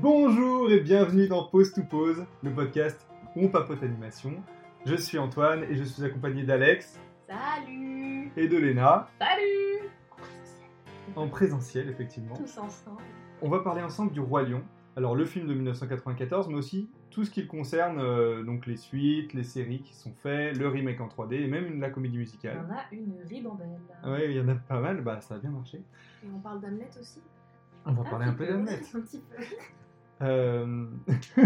Bonjour et bienvenue dans Pause to Pause, le podcast où on papote animation. Je suis Antoine et je suis accompagné d'Alex Salut et de Léna, Salut en présentiel effectivement. Tous ensemble. On va parler ensemble du Roi Lion. Alors le film de 1994, mais aussi tout ce qui le concerne, euh, donc les suites, les séries qui sont faites, le remake en 3D et même une- la comédie Il y musicale. en a une ribambelle. Ouais, il y en a pas mal, bah ça a bien marché. Et on parle d'Hamlet aussi On va parler un peu d'Hamlet. Un petit peu. Euh,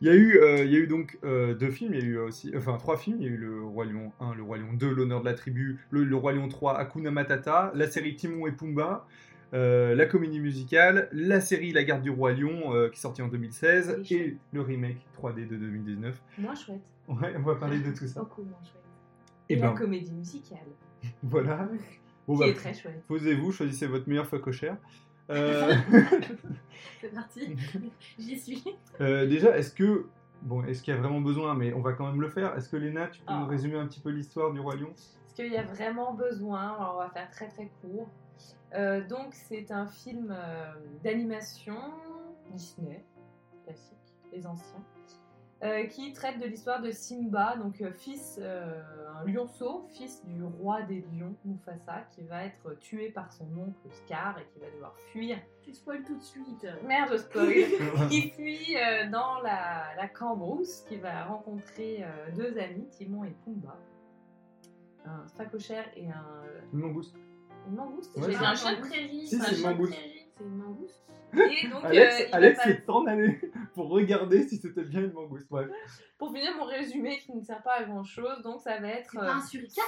il, y a eu, euh, il y a eu donc euh, deux films, il y a eu aussi, enfin trois films, il y a eu le Roi Lion 1, le Roi Lion 2, l'honneur de la tribu, le, le Roi Lion 3, Hakuna Matata, la série Timon et Pumba, la comédie musicale, la série La garde du Roi Lion qui est sortie en 2016 C'est et le remake 3D de 2019. Moins chouette. Ouais, on va parler de tout ça. Beaucoup moins chouette. Et Et, la ben comédie musicale, voilà. Bon, bah, est très chouette. posez-vous, choisissez votre meilleure cochère. Euh, C'est parti. J'y suis. Euh, déjà, est-ce que. Bon, est-ce qu'il y a vraiment besoin, mais on va quand même le faire. Est-ce que Léna, tu peux Ah. nous résumer un petit peu l'histoire du Roi Lion? Est-ce qu'il y a vraiment besoin? Alors, on va faire très très court. Euh, donc, c'est un film euh, d'animation Disney, classique, les anciens, euh, qui traite de l'histoire de Simba, donc euh, fils, euh, un lionceau, fils du roi des lions, Mufasa, qui va être tué par son oncle Scar et qui va devoir fuir. Tu spoil tout de suite. Merde, spoil Qui fuit euh, dans la, la cambrousse, qui va rencontrer euh, deux amis, Timon et Pumba. Un phacochère et un, Une mangouste. une mangouste. Ouais, J'ai un un chien de prairie. Si, un c'est une mangouste. C'est une mangouste Et donc, Alex, euh, il Alex va s'est en allé pour regarder si c'était bien une mangouste. Bref. pour finir mon résumé qui ne sert pas à grand chose, donc ça va être. C'est euh, pas un suricate?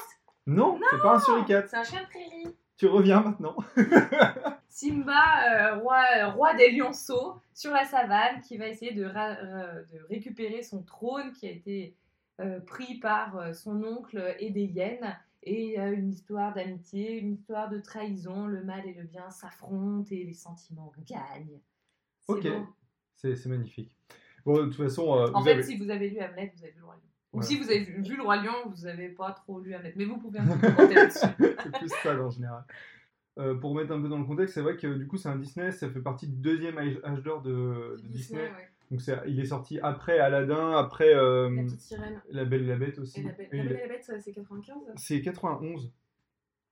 Non, c'est pas un suricate. c'est un chien de prairie. Tu reviens maintenant. Simba, euh, roi, euh, roi des lionceaux, sur la savane, qui va essayer de, ra- euh, de récupérer son trône qui a été euh, pris par euh, son oncle et des hyènes. Et il y a une histoire d'amitié, une histoire de trahison, le mal et le bien s'affrontent et les sentiments gagnent. Ok. C'est magnifique. Bon, de toute façon, euh, En vous fait, avez- si vous avez lu Hamlet, vous avez vu le Roi Lion. Ou si vous avez vu, vu le Roi Lion, vous n'avez pas trop lu Hamlet. Mais vous pouvez un peu commenter là-dessus. c'est plus ça en général. Euh, pour mettre un peu dans le contexte, c'est vrai que du coup c'est un Disney, ça fait partie du deuxième âge d'or de, de Disney. ouais. Donc il est sorti après Aladdin, après euh, La petite sirène. La Belle et la Bête aussi. Et la belle, Et la il- Belle et la bête, c'est 95 C'est 91.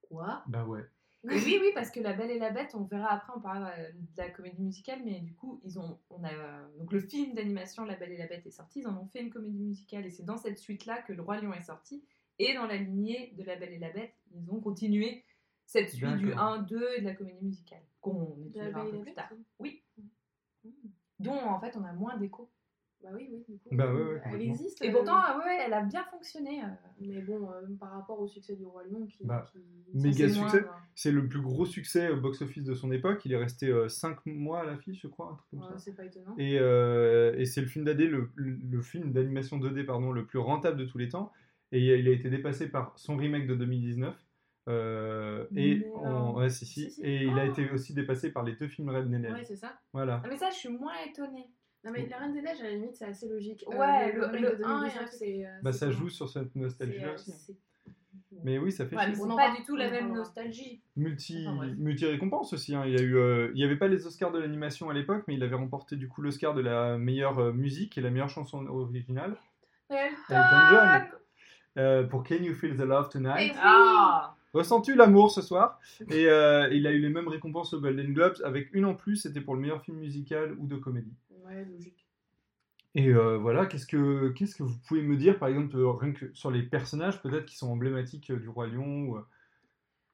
Quoi? Bah ouais. Oui, oui, parce que La Belle et la Bête, on verra après, on parlera de la comédie musicale, mais du coup, ils ont, on a, donc le film d'animation La Belle et la Bête est sorti, ils en ont fait une comédie musicale, et c'est dans cette suite-là que Le Roi Lion est sorti, et dans la lignée de La Belle et la Bête, ils ont continué cette suite du D'accord. 1, 2 et de la comédie musicale, qu'on étudiera un peu plus tard, oui. Dont en fait on a moins d'écho. Bah oui, oui, du coup. Bah ouais, ouais, Elle existe. Et euh, pourtant, ah ouais, elle a bien fonctionné. euh, Mais bon, euh, par rapport au succès du Roi Lion, qui. Bah, qui- méga succès. euh, C'est le plus gros succès au box-office de son époque. Il est resté 5 mois à l'affiche, je crois, un truc comme Ouais, ça. c'est pas étonnant. Et, euh, et c'est le film d'AD, le, le film d'animation 2D pardon, le plus rentable de tous les temps. Et il a été dépassé par son remake de 2019. Euh, et, en- non. ouais, si, si. Si, si. et il a Oh. été aussi dépassé par les deux films Red Nene. Ouais, c'est ça. Voilà. ah, mais ça, je suis moins étonnée. Non, mais La Reine des Neiges, à la limite, c'est assez logique. Euh, Ouais, le- remake le de 1 et 2019, un- c'est. euh, Bah, ça joue sur cette nostalgie-là euh, aussi. c'est- Mais oui, ça fait Ouais, chier. mais On en pas du tout on la même nostalgie. Multi, Enfin, multi récompense aussi. hein. Il, y a eu, euh, il y avait pas les Oscars de l'animation à l'époque, mais il avait remporté du coup l'Oscar de la meilleure euh, musique et la meilleure chanson originale Elton John. euh, pour Can You Feel the Love Tonight? Et oui. Ah Ressens-tu l'amour ce soir Et euh, il a eu les mêmes récompenses aux Golden Globes, avec une en plus, c'était pour le meilleur film musical ou de comédie. Ouais, logique. Et euh, voilà, qu'est-ce que, qu'est-ce que vous pouvez me dire, par exemple, euh, rien que sur les personnages peut-être qui sont emblématiques du Roi Lion ou,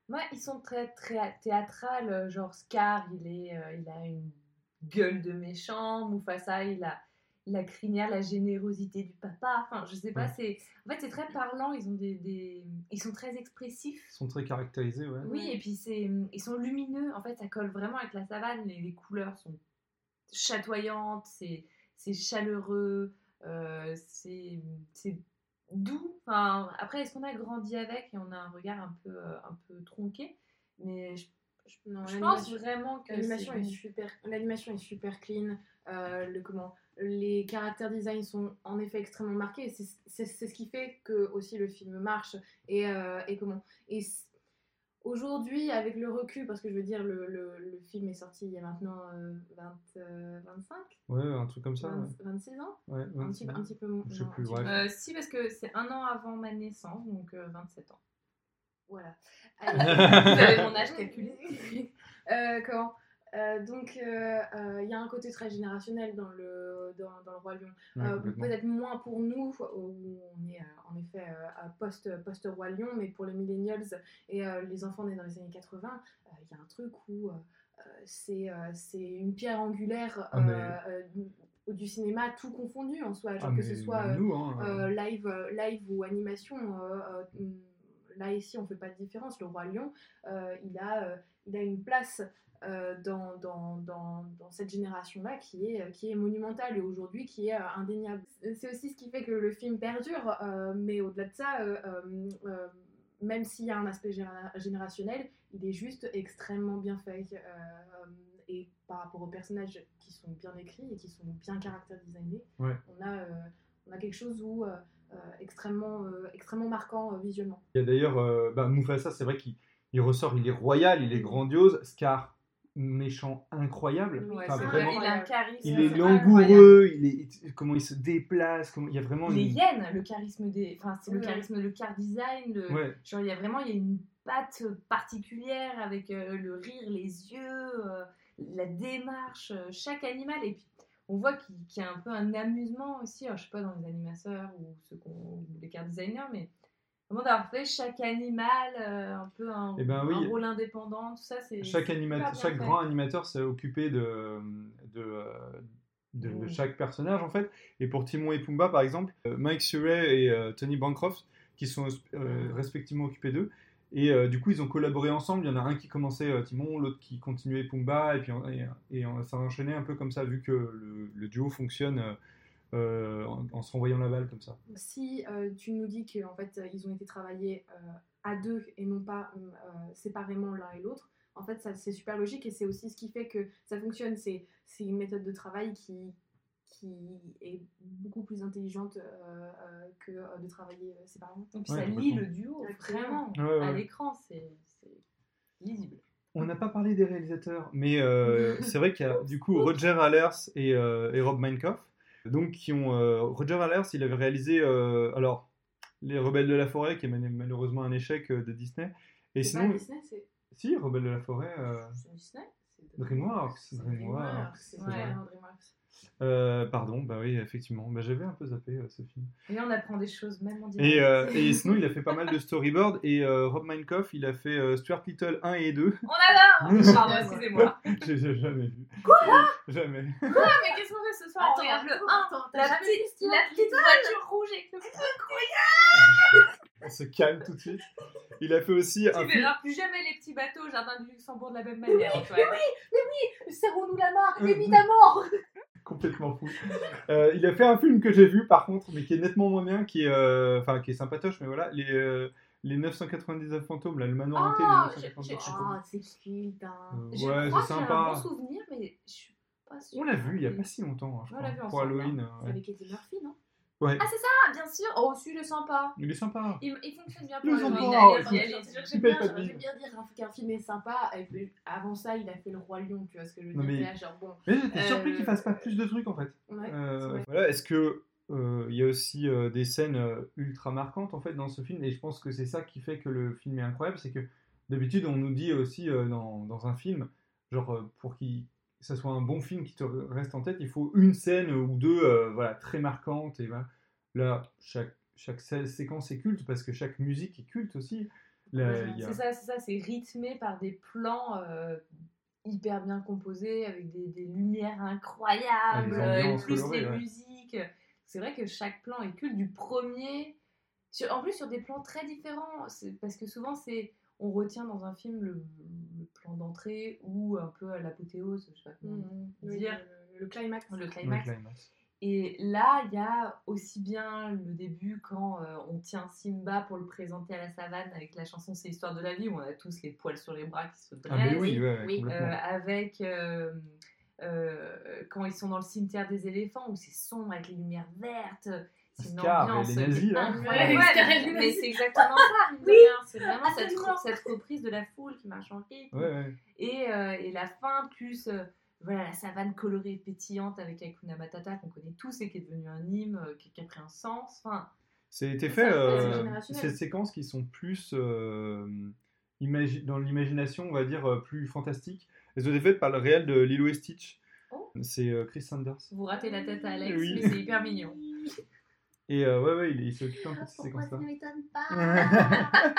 Ouais, ils sont très, très théâtrales. Genre Scar, il, est, euh, il a une gueule de méchant. Mufasa, il a la crinière, la générosité du papa. Enfin, je sais pas, Ouais. c'est... En fait, c'est très parlant. Ils, ont des, des- ils sont très expressifs. Ils sont très caractérisés, ouais. Oui, et puis c'est, ils sont lumineux. En fait, ça colle vraiment avec la savane. Les, les couleurs sont chatoyantes, c'est, c'est chaleureux, euh, c'est, c'est doux. Enfin, après, est-ce qu'on a grandi avec et on a un regard un peu, euh, un peu tronqué Mais je, Non, je pense l'animation- vraiment que L'animation c'est est super, l'animation est super clean. euh, le comment, les caractères design sont en effet extrêmement marqués. et C'est ce qui fait que aussi le film marche et, euh, et comment. Et Aujourd'hui, avec le recul, parce que je veux dire, le, le, le film est sorti il y a maintenant euh, 20, euh, 25, Ouais, un truc comme ça. 20 ouais. 26 ans? Ouais, un, 26 petit, un petit peu moins. Je sais plus, bref. Euh, si, parce que c'est un an avant ma naissance, donc euh, 27 ans. Voilà. Vous avez mon âge calculé. Euh, comment? Euh, donc, euh, euh, il y a un côté très générationnel dans le, dans, dans le Roi Lion. Ouais. Peut-être moins pour nous, où on est en effet à post, Lion, mais pour les millennials et les enfants nés dans les années 80, euh, il y a un truc où c'est une pierre angulaire Ah, mais- du cinéma, tout confondu en soi, genre Ah, que ce soit nous, hein, live, live ou animation. là, ici, on fait pas de différence. Le Roi Lion, il, a, il a une place dans, dans, dans, dans cette génération-là qui est, qui est monumentale et aujourd'hui qui est euh, indéniable. C'est aussi ce qui fait que le film perdure, euh, mais au-delà de ça, euh, euh, euh, même s'il y a un aspect généra- générationnel, il est juste extrêmement bien fait. euh, et par rapport aux personnages qui sont bien écrits et qui sont bien caractère designés, Ouais. on, a, euh, on a quelque chose où, euh, euh, extrêmement, euh, extrêmement marquant euh, visuellement. Il y a d'ailleurs euh, bah, Mufasa, c'est vrai qu'il il ressort, il est royal, il est grandiose. Scar, méchant incroyable. Enfin, vraiment, il a un charisme. il est langoureux, il est, il- comment il se déplace, comment, il y a vraiment Les une... hyènes, le charisme des. Enfin, c'est le charisme, le car design. Le... Ouais. Genre, il y a vraiment il y a une patte particulière avec euh, le rire, les yeux, euh, la démarche, euh, chaque animal. Et puis, on voit qu'il y a un peu un amusement aussi. Alors, je sais pas dans les animateurs ou ceux qu'on, ou les car designers, mais vraiment d'avoir fait chaque animal euh, un peu un, Eh ben oui. rôle indépendant, tout ça, c'est. Chaque, animateur, chaque grand animateur s'est occupé de, de, euh, de chaque personnage en fait. Et pour Timon et Pumba par exemple, euh, Mike Surrey et euh, Tony Bancroft qui sont euh, respectivement occupés d'eux. Et euh, du coup, ils ont collaboré ensemble. Il y en a un qui commençait euh, Timon, l'autre qui continuait Pumba, et puis et, et, ça a enchaîné un peu comme ça, vu que le, le duo fonctionne euh, en, en se renvoyant la balle comme ça. Si euh, tu nous dis qu'en fait ils ont été travaillés euh, à deux et non pas euh, séparément l'un et l'autre, en fait ça c'est super logique et c'est aussi ce qui fait que ça fonctionne. C'est c'est une méthode de travail qui qui est beaucoup plus intelligente euh, euh, que euh, de travailler euh, séparément. Et puis Ouais, ça lie le duo, vraiment. Ouais, ouais. À l'écran, c'est lisible. On n'a pas parlé des réalisateurs, mais euh, c'est vrai qu'il y a du coup Roger Allers et, euh, et Rob Minkoff, donc qui ont euh, Roger Allers, il avait réalisé euh, alors Les Rebelles de la Forêt, qui est mal- malheureusement un échec euh, de Disney, et sinon pas Disney, c'est si Rebelles de la Forêt, C'est Disney. DreamWorks, DreamWorks, vraiment DreamWorks. Euh, pardon, bah oui effectivement, bah, j'avais un peu zappé euh, ce film. Et là, on apprend des choses, même en direct. Et, euh, et sinon il a fait pas mal de storyboard et euh, Rob Minkoff, il a fait euh, Stuart Little 1 et 2, On adore Pardon, excusez-moi. j'ai j'ai jamais vu. Quoi? Jamais. Ah, mais qu'est-ce qu'on fait ce soir? On regarde le 1, t'as la petite, Stuart la petite voiture rouge avec le On se calme tout de suite. Il a fait aussi un Tu verras plus jamais les petits bateaux au jardin du Luxembourg de la même manière. Antoine. Serrons-nous la main, évidemment complètement fou. Euh, il a fait un film que j'ai vu par contre, mais qui est nettement moins bien, qui est, euh, enfin, qui est sympatoche, mais voilà, les, euh, les 999 fantômes, là, le manoir hanté Ah, des j'ai- 999 j'ai- fantômes. Oh, c'est cute, hein. Euh, Je ouais, crois c'est que j'ai un sympa. bon souvenir, mais je suis pas sûre. On l'a vu il y a pas si longtemps, hein, je On crois, l'a vu pour ensemble, Halloween. C'est ouais. avec Eddie Murphy, non? Ouais. Ah, c'est ça, bien sûr. Oh, celui-là est sympa. Il est sympa. Il, il fonctionne bien Il pour est allez. c'est- J'aime bien, bien dire qu'un- film est sympa. Avant ça, il a fait Le Roi Lion, tu vois ce que je veux dire. mais- genre, bon, Mais j'étais Euh, surpris qu'il fasse pas plus de trucs en fait. ouais, Euh, voilà, est-ce que euh, il y a aussi euh, des scènes euh, ultra marquantes en fait dans ce film? Et je pense que c'est ça qui fait que le film est incroyable, c'est que d'habitude on nous dit aussi euh, dans, dans un film, genre euh, pour qu'il ça soit un bon film qui te reste en tête, il faut une scène ou deux euh, voilà très marquantes et voilà. là chaque chaque sé- séquence est culte parce que chaque musique est culte aussi. Ouais, a- C'est ça, c'est ça, c'est rythmé par des plans euh, hyper bien composés, avec des, des lumières incroyables, Ah, des euh, plus colorées, les ouais. musiques. C'est vrai que chaque plan est culte, du premier, sur- en plus sur des plans très différents, parce que souvent c'est on retient dans un film le, le plan d'entrée ou un peu à l'apothéose, je sais pas comment Mhm. Oui, dire. le, le climax. le le climax. climax. Et là, il y a aussi bien le début quand euh, on tient Simba pour le présenter à la savane avec la chanson C'est l'histoire de la vie où on a tous les poils sur les bras qui se dressent. Ah mais oui, ouais, oui, complètement. Euh, avec euh, euh, quand ils sont dans le cimetière des éléphants où c'est sombre avec les lumières vertes. C'est une Scar et ambiance les nazis, là. incroyable. Ouais, mais- c'est exactement ça. Oui, c'est vraiment cette, cette reprise de la foule qui marche en rythme. Ouais, ouais. Et, euh, et la fin, plus euh, voilà, la savane colorée et pétillante avec Hakuna Matata qu'on connaît tous et qui est devenu un hymne, euh, qui, qui a pris un sens. Enfin, C'était C'est fait, euh, ces séquences qui sont plus euh, dans l'imagination, on va dire, plus fantastiques. Elles ont été faites par le réel de Lilo et Stitch. Oh. C'est euh, Chris Sanders. vous ratez la tête à Alex, Oui. mais c'est hyper mignon. Et euh, ouais, ouais, il, il s'est occupé un peu de ces Pourquoi ça ne m'étonne pas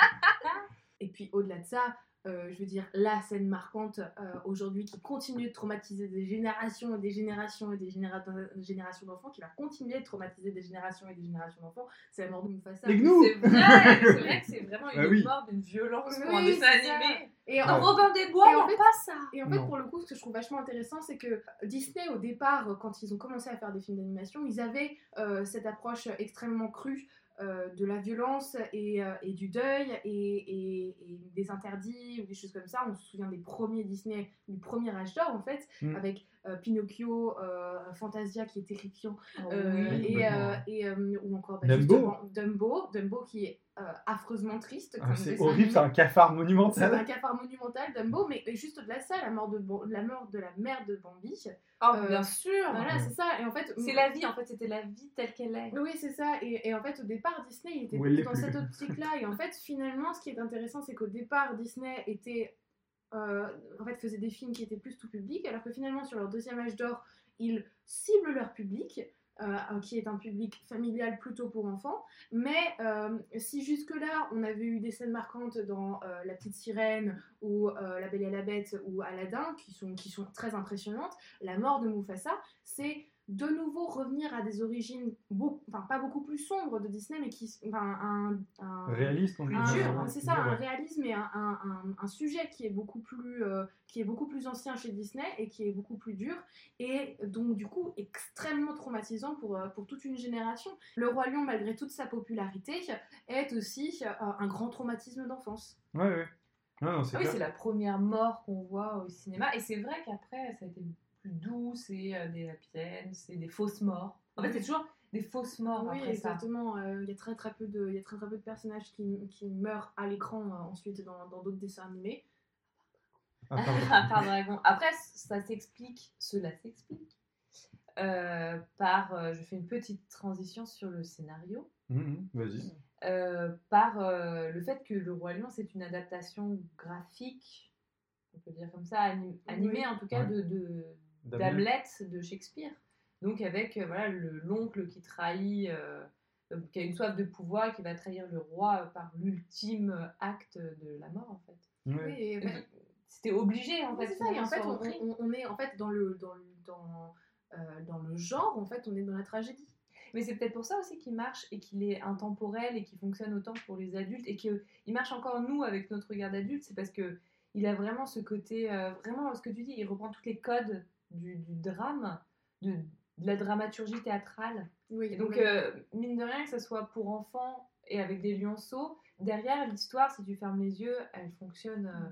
Et puis au-delà de ça, euh, je veux dire, la scène marquante euh, aujourd'hui qui continue de traumatiser des générations et des générations et des généra- générations d'enfants, qui va continuer de traumatiser des générations et des générations d'enfants, c'est la mort de Mufasa. C'est vrai, c'est vrai que c'est vraiment une Ah oui. mort d'une violence Oui, pour un dessin animé. Et Dans en, Robin des Bois, Et il en n'y a fait- pas ça. Et en fait, Non. pour le coup, ce que je trouve vachement intéressant, c'est que Disney, au départ, quand ils ont commencé à faire des films d'animation, ils avaient euh, cette approche extrêmement crue euh, de la violence et, euh, et du deuil et, et- et des interdits ou des choses comme ça. On se souvient des premiers Disney, du premier âge d'or, en fait, Mm. avec Pinocchio, euh, Fantasia qui est terrifiant, Oh, euh, oui, et, euh, euh, ou encore bah, Dumbo. Dumbo, Dumbo qui est euh, affreusement triste. Ah, c'est horrible, c'est un cafard C'est monumental. un cafard monumental, Dumbo, mais juste au-delà de ça, la mort de, la mort de la mère de Bambi. Oh, Euh, bien sûr. Voilà, Ouais. c'est ça. Et en fait, C'est la vie, en fait, c'était la vie telle qu'elle est. Oui, c'est ça. Et, et en fait, au départ, Disney il était dans plus. cette optique-là. Et en fait, finalement, ce qui est intéressant, c'est qu'au départ, Disney était, euh, en fait, faisait des films qui étaient plus tout public, alors que finalement, sur leur deuxième âge d'or, ils ciblent leur public. euh, qui est un public familial plutôt pour enfants. Mais euh, si jusque-là, on avait eu des scènes marquantes dans La Petite Sirène ou La Belle et la Bête ou Aladdin, qui sont, qui sont très impressionnantes, la mort de Mufasa, c'est de nouveau revenir à des origines, beaucoup, enfin pas beaucoup plus sombres de Disney, mais qui, enfin, un, un- Réaliste, c'est ça, un réalisme et un, un- un- un sujet qui est beaucoup plus, euh, qui est beaucoup plus ancien chez Disney et qui est beaucoup plus dur et donc du coup extrêmement traumatisant pour, euh, pour toute une génération. Le roi lion, malgré toute sa popularité, est aussi euh, un grand traumatisme d'enfance. Ouais, ouais. Non, non, c'est Ah oui, c'est la première mort qu'on voit au cinéma. Et c'est vrai qu'après, ça a été plus doux, c'est euh, des happy ends, c'est des fausses morts. En fait, c'est toujours des fausses morts oui, après ça. exactement. euh, Il y a très très peu de, il y a très très peu de personnages qui, qui meurent à l'écran euh, ensuite dans dans d'autres dessins animés. Ah, pardon. par dragon. Après, ça s'explique, cela s'explique euh, par. euh, je fais une petite transition sur le scénario. Mhm, Vas-y. euh, par euh, le fait que Le Roi Lion, c'est une adaptation graphique, on peut dire comme ça, anim- animée Oui. en tout cas, Ouais. de, de, D'Hamlet. de Shakespeare. Donc avec euh, voilà le- l'oncle qui trahit, euh, euh, qui a une soif de pouvoir, qui va trahir le roi par l'ultime acte de la mort en fait. Ouais. Oui, et- Euh, C'était obligé en Oui, fait. c'est ça, et en fait, on, est en fait dans le, dans, le, dans, euh, dans le genre, en fait, on est dans la tragédie. Mais c'est peut-être pour ça aussi qu'il marche et qu'il est intemporel et qu'il fonctionne autant pour les adultes et qu'il marche encore nous avec notre regard d'adulte, c'est parce que il a vraiment ce côté, euh, vraiment ce que tu dis, il reprend tous les codes du, du drame, de, de la dramaturgie théâtrale. Oui, Et donc, euh, mine de rien, que ce soit pour enfants et avec des lionceaux, derrière l'histoire, si tu fermes les yeux, elle fonctionne euh,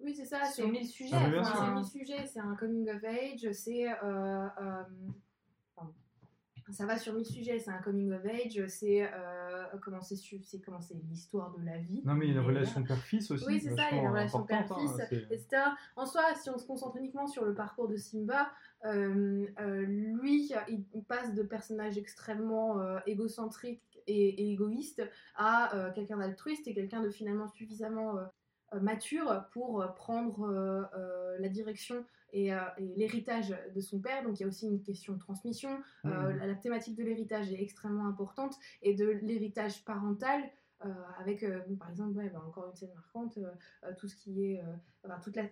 oui, c'est ça. sur C'est mille sujets. Ah, c'est mille sujets, c'est un coming of age, c'est. Ça va sur mille sujets, c'est un coming of age, c'est euh, comment c'est comment c'est l'histoire de la vie. Non, mais il y a une relation père-fils aussi. Oui, c'est ça, il y a une relation hein, père-fils, etc. En soi, si on se concentre uniquement sur le parcours de Simba, euh, euh, lui, il, passe de personnage extrêmement égocentrique et, et égoïste à quelqu'un d'altruiste et quelqu'un de finalement suffisamment mature pour prendre la direction et, euh, et l'héritage de son père. Donc il y a aussi une question de transmission. Euh, Mhm. la, la thématique de l'héritage est extrêmement importante et de l'héritage parental. euh, avec euh, par exemple ouais, bah, encore une scène marquante euh, euh, tout ce qui est euh, enfin, toute la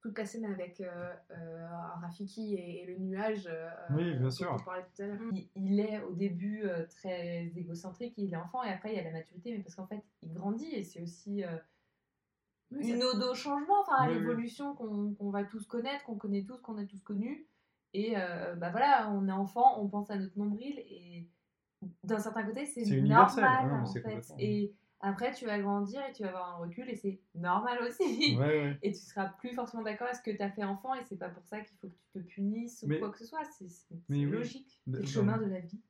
toute la scène avec euh, euh, Rafiki et, et le nuage euh, Oui, bien dont sûr. on parlait tout à l'heure Il, il est au début euh, très égocentrique, il est enfant et après il y a la maturité, mais parce qu'en fait il grandit et c'est aussi euh, Oui, une ode au changement, enfin à Oui, l'évolution qu'on qu'on va tous connaître, qu'on connaît tous, qu'on a tous connu. Et euh, bah voilà, on est enfant, on pense à notre nombril et d'un certain côté c'est normal ouais, en fait. Et après tu vas grandir et tu vas avoir un recul et c'est normal aussi. Ouais, ouais. Et tu seras plus forcément d'accord avec ce que tu as fait enfant et c'est pas pour ça qu'il faut que tu te punisses ou quoi que ce soit. C'est logique. C'est le chemin de la vie.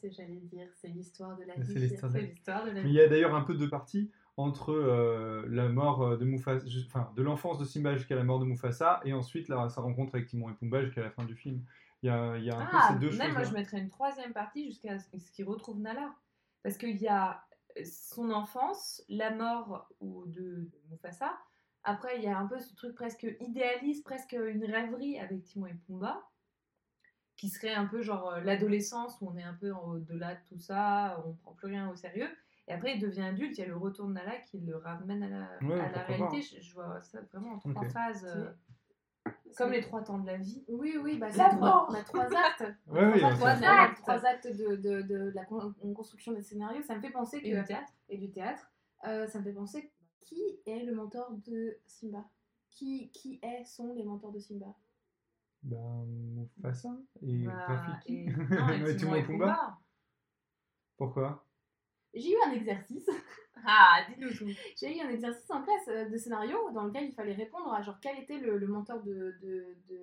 C'est, j'allais dire, c'est l'histoire de la C'est vie. l'histoire de C'est la vie. l'histoire de la Mais il y a d'ailleurs un peu deux parties entre euh, la mort euh, de Mufasa, enfin de l'enfance de Simba jusqu'à la mort de Mufasa, et ensuite la, sa rencontre avec Timon et Pumba jusqu'à la fin du film. Il y a, il y a un Ah, peu ces deux même moi choses. je mettrais une troisième partie jusqu'à ce qu'il retrouve Nala. Parce qu'il y a son enfance, la mort de, Mufasa. Après, il y a un peu ce truc presque idéaliste, presque une rêverie avec Timon et Pumba, qui serait un peu genre euh, l'adolescence où on est un peu au-delà de tout ça, on prend plus rien au sérieux. Et après, il devient adulte, il y a le retour de Nala qui le ramène à la, Ouais, à la pourquoi réalité. Je, je vois ça vraiment en trois phases, euh, comme les trois temps de la vie. Oui, oui, bah, c'est La trois, on a trois actes. Ouais, oui, trois, on actes, trois actes de, de, de, de la con- construction des scénarios. Ça me fait penser que. Et le théâtre. et du théâtre. Euh, ça me fait penser qui est le mentor de Simba? Qui, qui est, sont les mentors de Simba? Ben, Mufasa et Bah, Rafiki. et- non, et Et Timon et Pumba. Pourquoi? J'ai eu un exercice. Ah, dis-nous tout. J'ai eu un exercice en classe euh, de scénario dans lequel il fallait répondre à genre quel était le, le mentor de, de, de,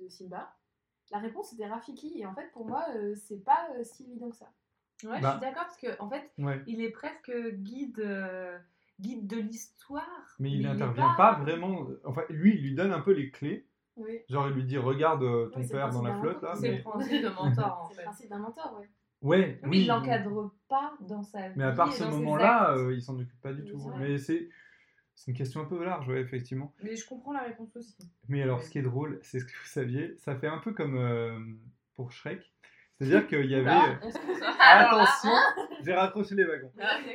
de Simba. La réponse était Rafiki et en fait pour moi euh, c'est pas euh, si évident que ça. Ouais, Bah. je suis d'accord parce que en fait, Ouais. il est presque guide, euh, guide de l'histoire. Mais il n'intervient pas... vraiment. Enfin, lui, il lui donne un peu les clés. Oui. Genre, il lui dit Regarde ton père dans la flotte. C'est Mais... le principe de mentor en C'est le principe d'un mentor, ouais. Ouais, Oui, oui. il l'encadre pas dans sa vie. Mais à part ce moment-là, euh, il s'en occupe pas du Oui, tout. Mais c'est une question un peu large, ouais, effectivement. Mais je comprends la réponse aussi. Mais alors, ce qui est drôle, c'est ce que vous saviez, ça fait un peu comme euh, pour Shrek. C'est-à-dire qu'il y avait. Là, on se concentre. Alors là, Attention, j'ai raccroché les wagons.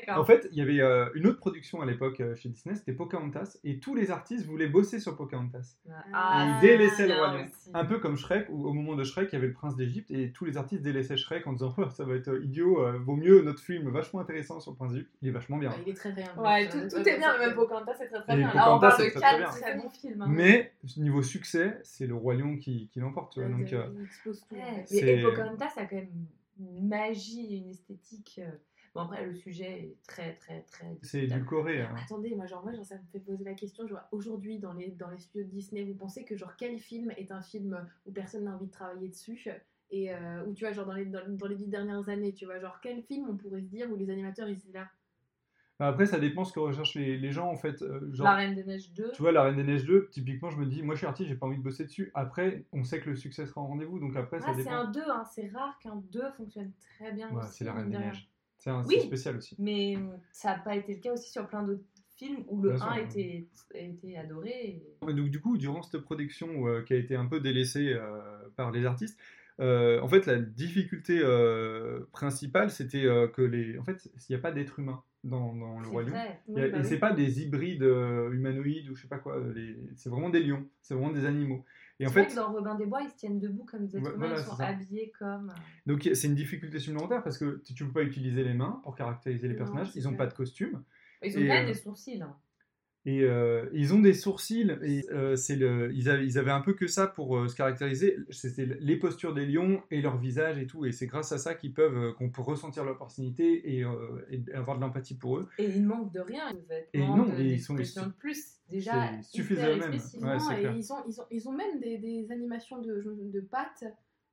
ah. En fait, il y avait euh, une autre production à l'époque euh, chez Disney, c'était Pocahontas, et tous les artistes voulaient bosser sur Pocahontas. Ah, ils délaissaient le roi lion. Un peu comme Shrek, où au moment de Shrek, il y avait le prince d'Égypte, et tous les artistes délaissaient Shrek en disant Oh, ça va être euh, idiot, euh, vaut mieux notre film vachement intéressant sur le prince d'Égypte. Il est vachement bien. Il est très bien. Ouais, Euh, tout, euh, tout est bien, même Pocahontas, c'est très très Et bien. Là, on Pocahontas, parle de c'est très, très quatre bien. très bons films. hein. Mais niveau succès, c'est le roi lion qui, qui l'emporte. donc, euh, C'est- et Pocahontas a quand même une magie, une esthétique. euh, Bon, après, le sujet est très, très, très. c'est édulcoré. Mais hein. Attendez, moi, genre, moi, genre, ça me fait poser la question. Aujourd'hui, dans les, dans les studios de Disney, vous pensez que, genre, quel film est un film où personne n'a envie de travailler dessus? Et euh, où, tu vois, genre, dans les, dans, dans les dix dernières années, tu vois, genre, quel film on pourrait se dire où les animateurs, ils étaient là? Après, ça dépend ce que recherchent les, les gens, en fait. euh, genre, La Reine des Neiges 2. Tu vois, La Reine des Neiges 2, typiquement, je me dis, moi je suis artiste, j'ai pas envie de bosser dessus. Après, on sait que le succès sera au rendez-vous, donc après, ça Ah, c'est un 2, hein. c'est rare qu'un 2 fonctionne très bien. Ouais, c'est La Reine des. Neiges. C'est un Oui. spécial aussi. Mais euh, ça n'a pas été le cas aussi sur plein d'autres films où le Bien sûr, 1 ouais. était, était adoré. et- Et Donc, du coup, durant cette production euh, qui a été un peu délaissée euh, par les artistes, euh, en fait, la difficulté euh, principale, c'était euh, que les. En fait, il n'y a pas d'être humain dans, dans le vrai. A- Oui, bah et oui. c'est pas des hybrides euh, humanoïdes ou je sais pas quoi, les- c'est vraiment des lions, c'est vraiment des animaux. Et en C'est vrai fait, que dans Robin des Bois, ils se tiennent debout comme des êtres humains, voilà, ils sont habillés comme. euh, donc c'est une difficulté supplémentaire parce que tu tu peux pas utiliser les mains pour caractériser les Non, personnages, ils ont clair. pas de costume. Ils ont Et, quand même euh, des sourcils. hein. Et euh, ils ont des sourcils, et euh, c'est le, ils, avaient, ils avaient un peu que ça pour euh, se caractériser. C'était les postures des lions et leur visage et tout. Et c'est grâce à ça qu'ils peuvent, euh, qu'on peut ressentir leur personnalité et, et avoir de l'empathie pour eux. Et ils manquent de rien, de Et vêtements, non, de, et ils sont- de plus. Déjà. Ouais, et clair. ils ont, ils, ont, ils ont même des, des animations de, de pattes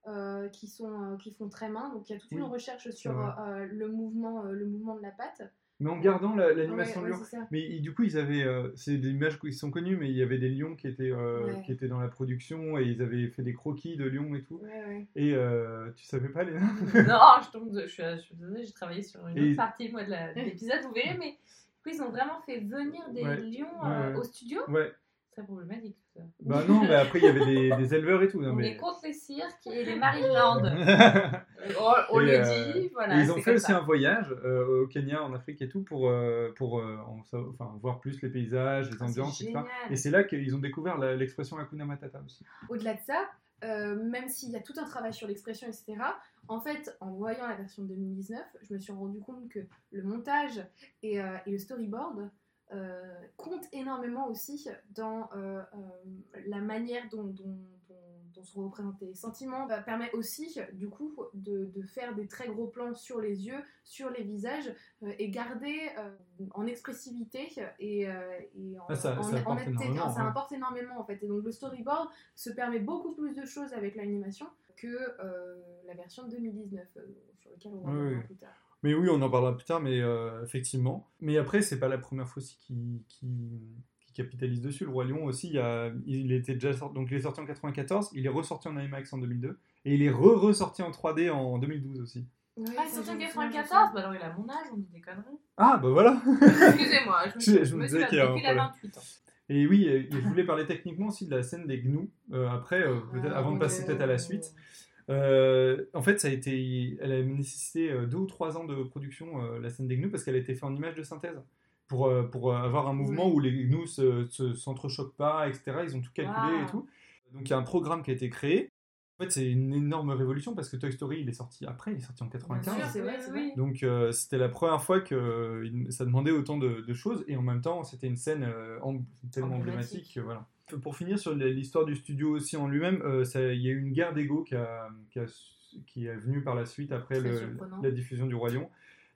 euh, qui, sont, euh, qui font très main. Donc il y a toute Oui, une recherche sur euh, le, mouvement, le mouvement de la patte. Mais en gardant la- l'animation Ouais, de ouais, lion. Mais du coup, ils avaient. euh, c'est des images qui sont connues, mais il y avait des lions qui étaient, euh, Ouais. qui étaient dans la production et ils avaient fait des croquis de lions et tout. Ouais, ouais. Et euh, tu savais pas, Léna? Non, je tombe de- je suis, désolée, j'ai travaillé sur une Et- autre partie moi, de la- de l'épisode, vous verrez, mais du coup, ils ont vraiment fait venir des Ouais. lions euh, ouais. au studio. Ouais. C'est très problématique tout ça. Bah non, mais après, il y avait des, des éleveurs et tout. non, On mais... est contre les cirques et les Marineland. on le euh, dit, voilà. Ils ont fait aussi ça. un voyage euh, au Kenya, en Afrique et tout, pour, euh, pour enfin, voir plus les paysages, les Ah, ambiances, etc. Et c'est là qu'ils ont découvert l'expression Hakuna Matata aussi. Au-delà de ça, euh, même s'il y a tout un travail sur l'expression, etc., en fait, en voyant la version de 2019, je me suis rendu compte que le montage et, euh, et le storyboard euh, comptent énormément aussi dans la manière dont, dont- dont- sont représentés les sentiments. Ça permet aussi, du coup, de, de faire des très gros plans sur les yeux, sur les visages, euh, et garder euh, en expressivité et, euh, et en, Ah, ça- en- ça en apporte netteté. énormément, ça ouais. apporte énormément en fait. Et donc le storyboard se permet beaucoup plus de choses avec l'animation que la version de 2019, euh, sur laquelle on va Oui, plus tard. Mais oui, on en parlera plus tard, mais effectivement. Mais après, c'est pas la première fois aussi qui, qui, qui capitalise dessus. Le Roi Lion aussi, il, a, il était déjà sorti, donc il est sorti en 94, il est ressorti en IMAX en 2002, et il est re-ressorti en 3D en 2012 aussi. Ah, ça, c'est en je me souviens, 94 Bah alors il a mon âge, on dit des conneries. Ah, bah voilà Excusez-moi, je me, Je- suis- je me me disais qu'il y a un depuis la problème. 28 ans. Et oui, et je voulais parler techniquement aussi de la scène des gnous, euh, après, euh, peut-être Ah, avant de passer peut-être à la suite. Euh, en fait, ça a été, elle a nécessité euh, deux ou trois ans de production, euh, la scène des gnous, parce qu'elle a été faite en image de synthèse. Pour, euh, pour euh, avoir un mouvement Oui. où les gnous se, se- s'entrechoquent pas, etc. Ils ont tout calculé et tout. Donc il y a un programme qui a été créé. En fait, c'est une énorme révolution parce que Toy Story, il est sorti après, il est sorti en 95. sûr, vrai. Donc euh, c'était la première fois que euh, ça demandait autant de, de choses et en même temps c'était une scène euh, em- tellement Emblématique. emblématique. que voilà. Pour finir sur l'histoire du studio aussi en lui-même, il y a eu une guerre d'ego qui, qui, qui est venue par la suite après le- la diffusion du Lion.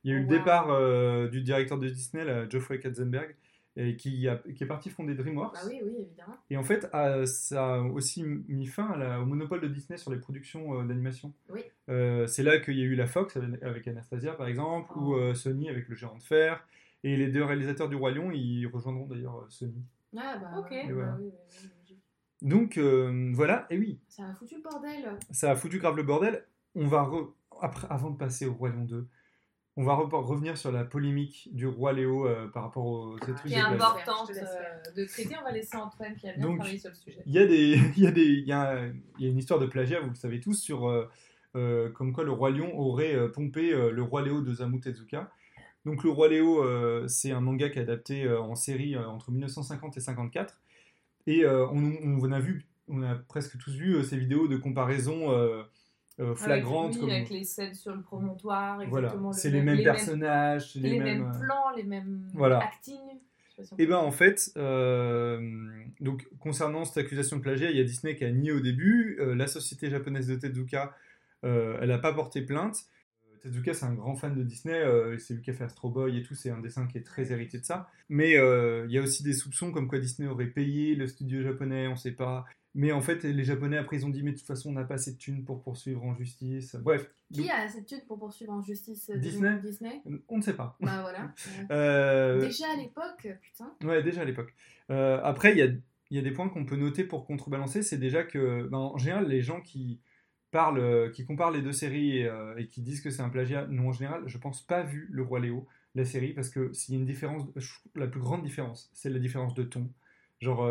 Il y a eu Oh, le wow. départ euh, du directeur de Disney, là, Geoffrey Katzenberg, et qui, a- qui est parti fonder DreamWorks. Bah oui, oui, évidemment. Et en fait, euh, ça a aussi mis fin à la- au monopole de Disney sur les productions euh, d'animation. Oui. Euh, c'est là qu'il y a eu la Fox avec, Anastasia, par exemple, Oh. ou euh, Sony avec le Géant de Fer. Et les deux réalisateurs du Roi Lion, ils rejoindront d'ailleurs Sony. Ah bah, Ok. bah oui, oui, oui. Donc euh, voilà, et oui, Ça a foutu le bordel. ça a foutu grave le bordel. On va re- après, avant de passer au Roi Lion 2, on va re- revenir sur la polémique du Roi Léo euh, par rapport aux ces Ah, trucs Qui de est importante euh, de traiter, on va laisser Antoine qui a bien Donc, travaillé sur le sujet. Il y a des, il y a des, il y a, il y a une histoire de plagiat, vous le savez tous, sur euh, euh, comme quoi le roi lion aurait euh, pompé euh, le roi Léo de Osamu Tezuka. Donc le roi Léo, euh, c'est un manga qui est adapté euh, en série euh, entre 1950 et 54. Et euh, on, on a vu, on a presque tous vu euh, ces vidéos de comparaison euh, flagrantes. Avec, oui, comme- avec les scènes sur le promontoire, voilà, exactement. le c'est les même- mêmes les personnages, c'est les, les, mêmes, mêmes. euh, plans, les mêmes Voilà. acting. Et peut ben en fait, euh, donc concernant cette accusation de plagiat, il y a Disney qui a nié au début. Euh, la société japonaise de Tezuka, elle n'a pas porté plainte. Tezuka, c'est un grand fan de Disney. c'est lui qui a fait Astro Boy et tout. C'est un dessin qui est très hérité de ça. Mais il y a aussi des soupçons comme quoi Disney aurait payé le studio japonais. On sait pas. Mais en fait, les Japonais après ils ont dit mais de toute façon on n'a pas assez de thunes pour poursuivre en justice. Bref, Qui donc, a assez de thunes pour poursuivre en justice euh, Disney? Disney? On ne sait pas. Bah voilà. Euh, Déjà à l'époque, putain. Ouais, déjà à l'époque. Euh, après, il y a, y a des points qu'on peut noter pour contrebalancer. C'est déjà que, ben, en général, les gens qui parlent, qui comparent les deux séries et, euh, et qui disent que c'est un plagiat, n'ont en général, je pense, pas vu Le Roi Léo, la série, parce que s'il y a une différence, la plus grande différence, c'est la différence de ton. Genre,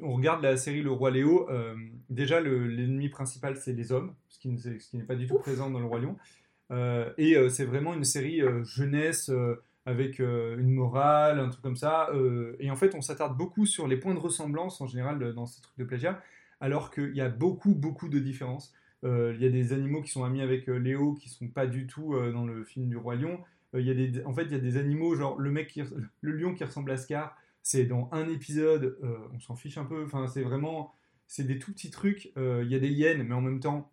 on regarde la série Le Roi Léo, euh, déjà, le- l'ennemi principal, c'est les hommes, ce qui, n'est pas du tout présent dans Le Roi Lion. Euh, et euh, c'est vraiment une série jeunesse. avec une morale, un truc comme ça. et en fait, on s'attarde beaucoup sur les points de ressemblance en général dans ces trucs de plagiat, alors qu'il y a beaucoup, beaucoup de différences. Il y a des animaux qui sont amis avec Léo qui sont pas du tout dans le film du Roi Lion. Il y a des, en fait, il y a des animaux, genre le mec, qui, le lion qui ressemble à Scar, c'est dans un épisode, euh, on s'en fiche un peu. Enfin, c'est vraiment, c'est des tout petits trucs. Euh, Il y a des hyènes, mais en même temps,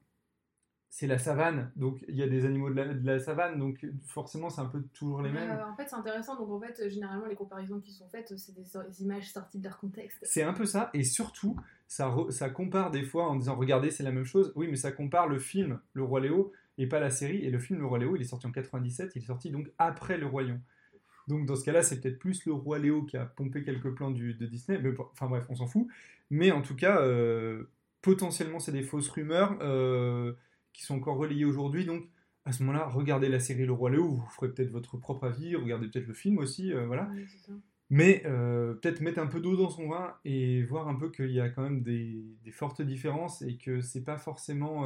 c'est la savane, donc il y a des animaux de la, de la savane, donc forcément c'est un peu toujours les mêmes. Euh, en fait, c'est intéressant. Donc, en fait, généralement, les comparaisons qui sont faites, c'est des, des images sorties de leur contexte. C'est un peu ça, et surtout, ça, re- ça compare des fois en disant regardez, c'est la même chose. Oui, mais ça compare le film Le Roi Léo et pas la série. Et le film Le Roi Léo, il est sorti en 97, il est sorti donc après Le Roi Lion. Donc dans ce cas-là, c'est peut-être plus Le Roi Léo qui a pompé quelques plans du, de Disney. Mais, enfin bref, on s'en fout. Mais en tout cas, euh, potentiellement, c'est des fausses rumeurs euh, qui sont encore relayées aujourd'hui. Donc à ce moment-là, regardez la série Le Roi Léo, vous ferez peut-être votre propre avis, regardez peut-être le film aussi, euh, voilà. Oui, c'est ça. Mais peut-être mettre un peu d'eau dans son vin et voir un peu qu'il y a quand même des, des fortes différences et que c'est pas forcément.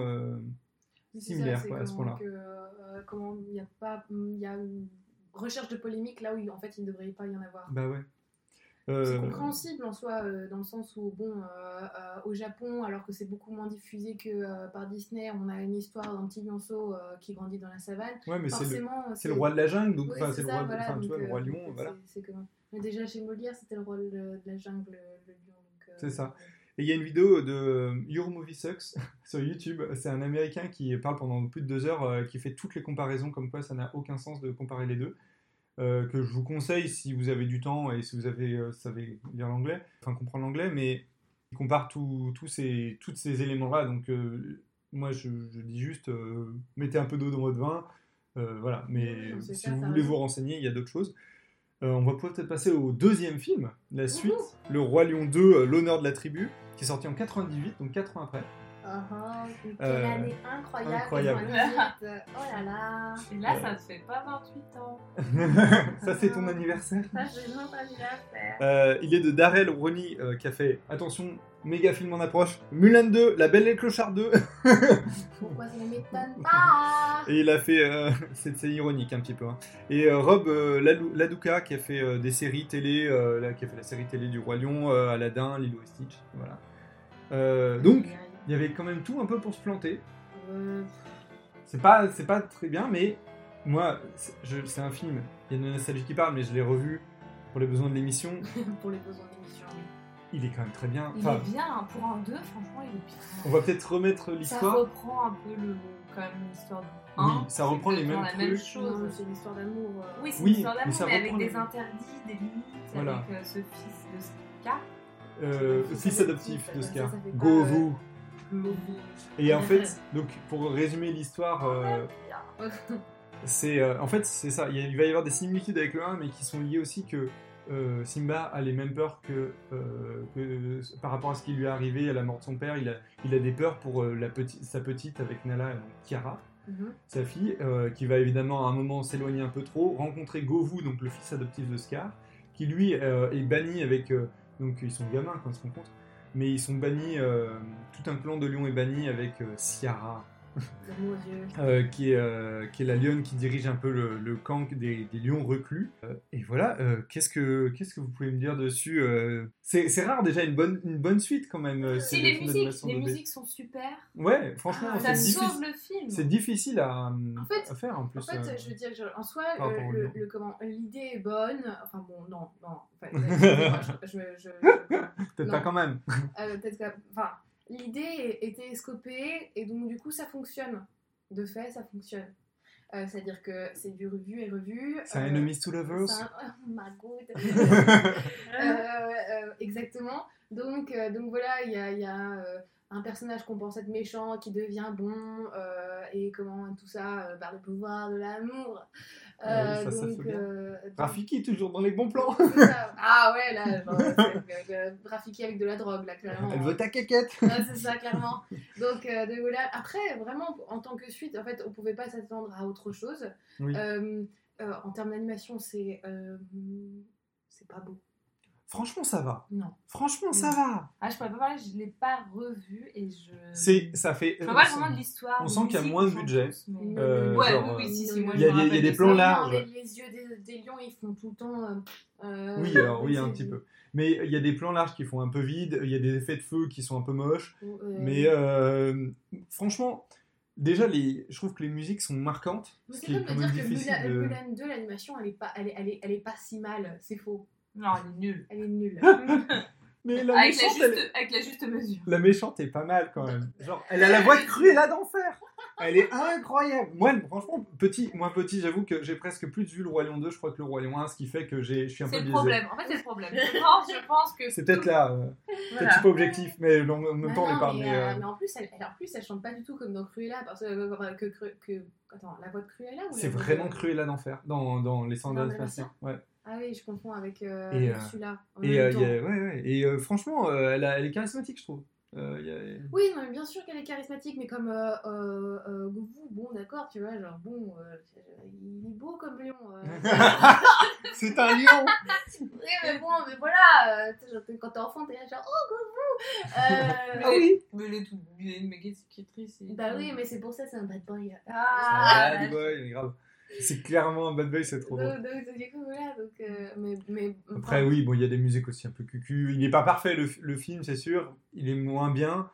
Similaire, quoi, à ce point-là. que, comment il n'y a pas. Il y a une recherche de polémique là où en fait il ne devrait pas y en avoir. Bah ouais. C'est Euh, compréhensible en soi, euh, dans le sens où, bon, euh, au Japon, alors que c'est beaucoup moins diffusé que par Disney, on a une histoire d'un petit lionceau qui grandit dans la savane. ouais, mais c'est le, roi de la jungle, donc c'est le roi, voilà, donc, vois, le roi lion, voilà. Mais déjà chez Molière, c'était le roi de, la jungle, le, lion. C'est ça. Et il y a une vidéo de euh, Your Movie Sucks sur YouTube. C'est un Américain qui parle pendant plus de deux heures, euh, qui fait toutes les comparaisons, comme quoi ça n'a aucun sens de comparer les deux. Euh, que je vous conseille si vous avez du temps et si vous avez, euh, savez lire l'anglais, enfin comprendre l'anglais, mais il compare tous ces, tous ces éléments-là. Donc euh, Moi, je, je dis juste, mettez un peu d'eau dans votre vin. voilà, mais si ça, vous voulez vous renseigner, il y a d'autres choses. On va peut-être passer au deuxième film, la suite, Le Roi Lion 2, euh, L'honneur de la tribu, qui est sorti en 98, donc 4 ans après. Ah, quelle Euh, année incroyable. incroyable. 98. Oh là là. Et là, ça ne fait pas 28 ans. Ça, c'est ton anniversaire Ça, vu à faire. Euh, il est de Darrell Ronnie euh, qui a fait, attention, méga film en approche, Mulan 2, La Belle et le Clochard 2. Pourquoi ça ne m'étonne pas et il a fait, euh, c'est c'est ironique un petit peu. hein. Et euh, Rob euh, Ladouka qui a fait euh, des séries télé, euh, là, qui a fait la série télé du Roi Lion, euh, Aladdin, Lilo et Stitch. Voilà. Euh, donc, il y avait quand même tout un peu pour se planter. Euh, C'est pas, c'est pas très bien, mais moi, c'est je- c'est un film. Il y a une nostalgie qui parle, mais je l'ai revu pour les besoins de l'émission. pour les besoins d'émission, oui. Il est quand même très bien. Il Enfin, est bien, hein. pour un 2, franchement, il est bien. on va peut-être remettre Ça l'histoire. reprend un peu le, quand même l'histoire du Oui, 1. ça reprend les mêmes la même chose. Non, C'est une histoire d'amour. euh. Oui, c'est Oui, une histoire mais d'amour, ça mais, avec des interdits, des limites, Voilà. avec euh, ce fils de Ska. Euh, Fils adoptif, ça, de ça, Scar. ça Go euh, vous. Le- Et en fait, donc pour résumer l'histoire, euh, c'est euh, en fait c'est ça. Il, va y avoir des similitudes avec le 1, mais qui sont liées aussi que euh, Simba a les mêmes peurs que, que par rapport à ce qui lui est arrivé à la mort de son père. Il a, il a des peurs pour la petite, sa petite avec Nala, donc Kiara, Mhm. sa fille, qui va évidemment à un moment s'éloigner un peu trop, rencontrer Govu, donc le fils adoptif de Scar, qui lui est banni avec. donc ils sont gamins quand ils se rencontrent, mais ils sont bannis. euh, tout un clan de lions est banni avec euh, Ciara. Euh, qui, est, euh, qui est la lionne qui dirige un peu le, le camp des, des lions reclus. Euh, et voilà, euh, qu'est-ce que qu'est-ce que vous pouvez me dire dessus euh C'est rare déjà une bonne une bonne suite quand même. euh, Si les musiques, les 2D. musiques sont super, Ouais, franchement, Ah, ça difficile. sauve le film. C'est difficile à, En fait- à faire en plus. En fait, euh. je veux dire, en soi, euh, le, le- comment, l'idée est bonne. Enfin bon, non, non. En fait, excusez-moi, je, je, je- je- Peut-être pas quand même. euh, peut-être que, enfin, l'idée était scopée et donc du coup ça fonctionne. De fait, ça fonctionne. Euh, C'est-à-dire que c'est du revu et revu. C'est un euh, Enemies to Lovers. un- Oh my god. Euh, euh, exactement. Donc, euh, donc voilà, il y a, il y a, euh, un personnage qu'on pense être méchant qui devient bon euh, et comment tout ça euh, par le pouvoir de l'amour. Ah Euh, ça, ça donc, fait bien. euh, Rafiki, toujours dans les bons plans. Ah ouais, là, genre, euh, trafiquer avec de la drogue, là, clairement. Elle veut ta caquette. Ouais, c'est ça, clairement. Donc, euh, donc voilà. Après, vraiment, en tant que suite, en fait, on pouvait pas s'attendre à autre chose. Oui. En termes d'animation, c'est c'est pas beau. Franchement, ça va. Non. Franchement, ça va. Ah, je pourrais pas parler, je l'ai pas revu et je. C'est, ça fait. Je pas vraiment de l'histoire. on sent qu'il y a moins de budget. mais- Euh, ouais, genre, oui, oui, si, euh, si, moi il y il y a des de plans larges. Les, les yeux des, des lions, ils font tout le temps. euh, euh, Oui, alors oui, un petit peu. Mais il y a des plans larges qui font un peu vide, il y a des effets de feu qui sont un peu moches. euh, Mais euh, franchement, déjà, les, je trouve que les musiques sont marquantes. Ce c'est comme de dire que difficile Mulan, de... Mulan 2, l'animation, elle est pas, elle est, elle est, elle est pas si mal. C'est faux. Non, elle est nulle. Elle est nulle. Mais la avec, la méchante, elle- juste, avec la juste mesure. la méchante est pas mal quand même. Genre, elle a la voix de Cruella d'enfer. Elle est incroyable. Moi, franchement, petit, moi petit, j'avoue que j'ai presque plus vu le Roi Lion 2, je crois que le Roi Lion 1, ce qui fait que j'ai, je suis un peu C'est le biaisé. problème. En fait, c'est le problème. Je pense, je pense que. C'est peut-être là, euh, Voilà. peut-être pas objectif, mais en même Bah temps, on est pas. mais, mais, euh, euh, mais en plus, elle, elle- en plus, elle chante pas du tout comme dans Cruella, parce que, euh, que, que, que- attends, la voix de Cruella ou C'est la vraiment Cruella d'enfer dans, dans les Sandales l'animation Ouais. Ah oui, je confonds avec euh, Et, euh, Et, même euh, ouais, ouais. Et euh, franchement, euh, elle, a- elle est charismatique, je trouve. Euh, il y a- Oui, non, mais bien sûr qu'elle est charismatique, mais comme euh, euh, euh, Goku, bon, d'accord, tu vois, genre, bon, euh, il est beau comme lion. euh. C'est un lion oui, mais bon, mais voilà, euh, quand t'es enfant, t'es là, genre, oh, Goku euh, Ah oui Mais elle est toute. Il est une méga cicatrice. Bah oui, mais c'est pour ça, c'est un bad boy. Ah, bad boy, grave. C'est clairement un bad boy, c'est trop Donc, donc, du coup, voilà, donc, euh, mais, mais, Après, enfin, oui, bon, il y a des musiques aussi un peu cucu. Il n'est pas parfait, le, le film, c'est sûr. Il est moins bien,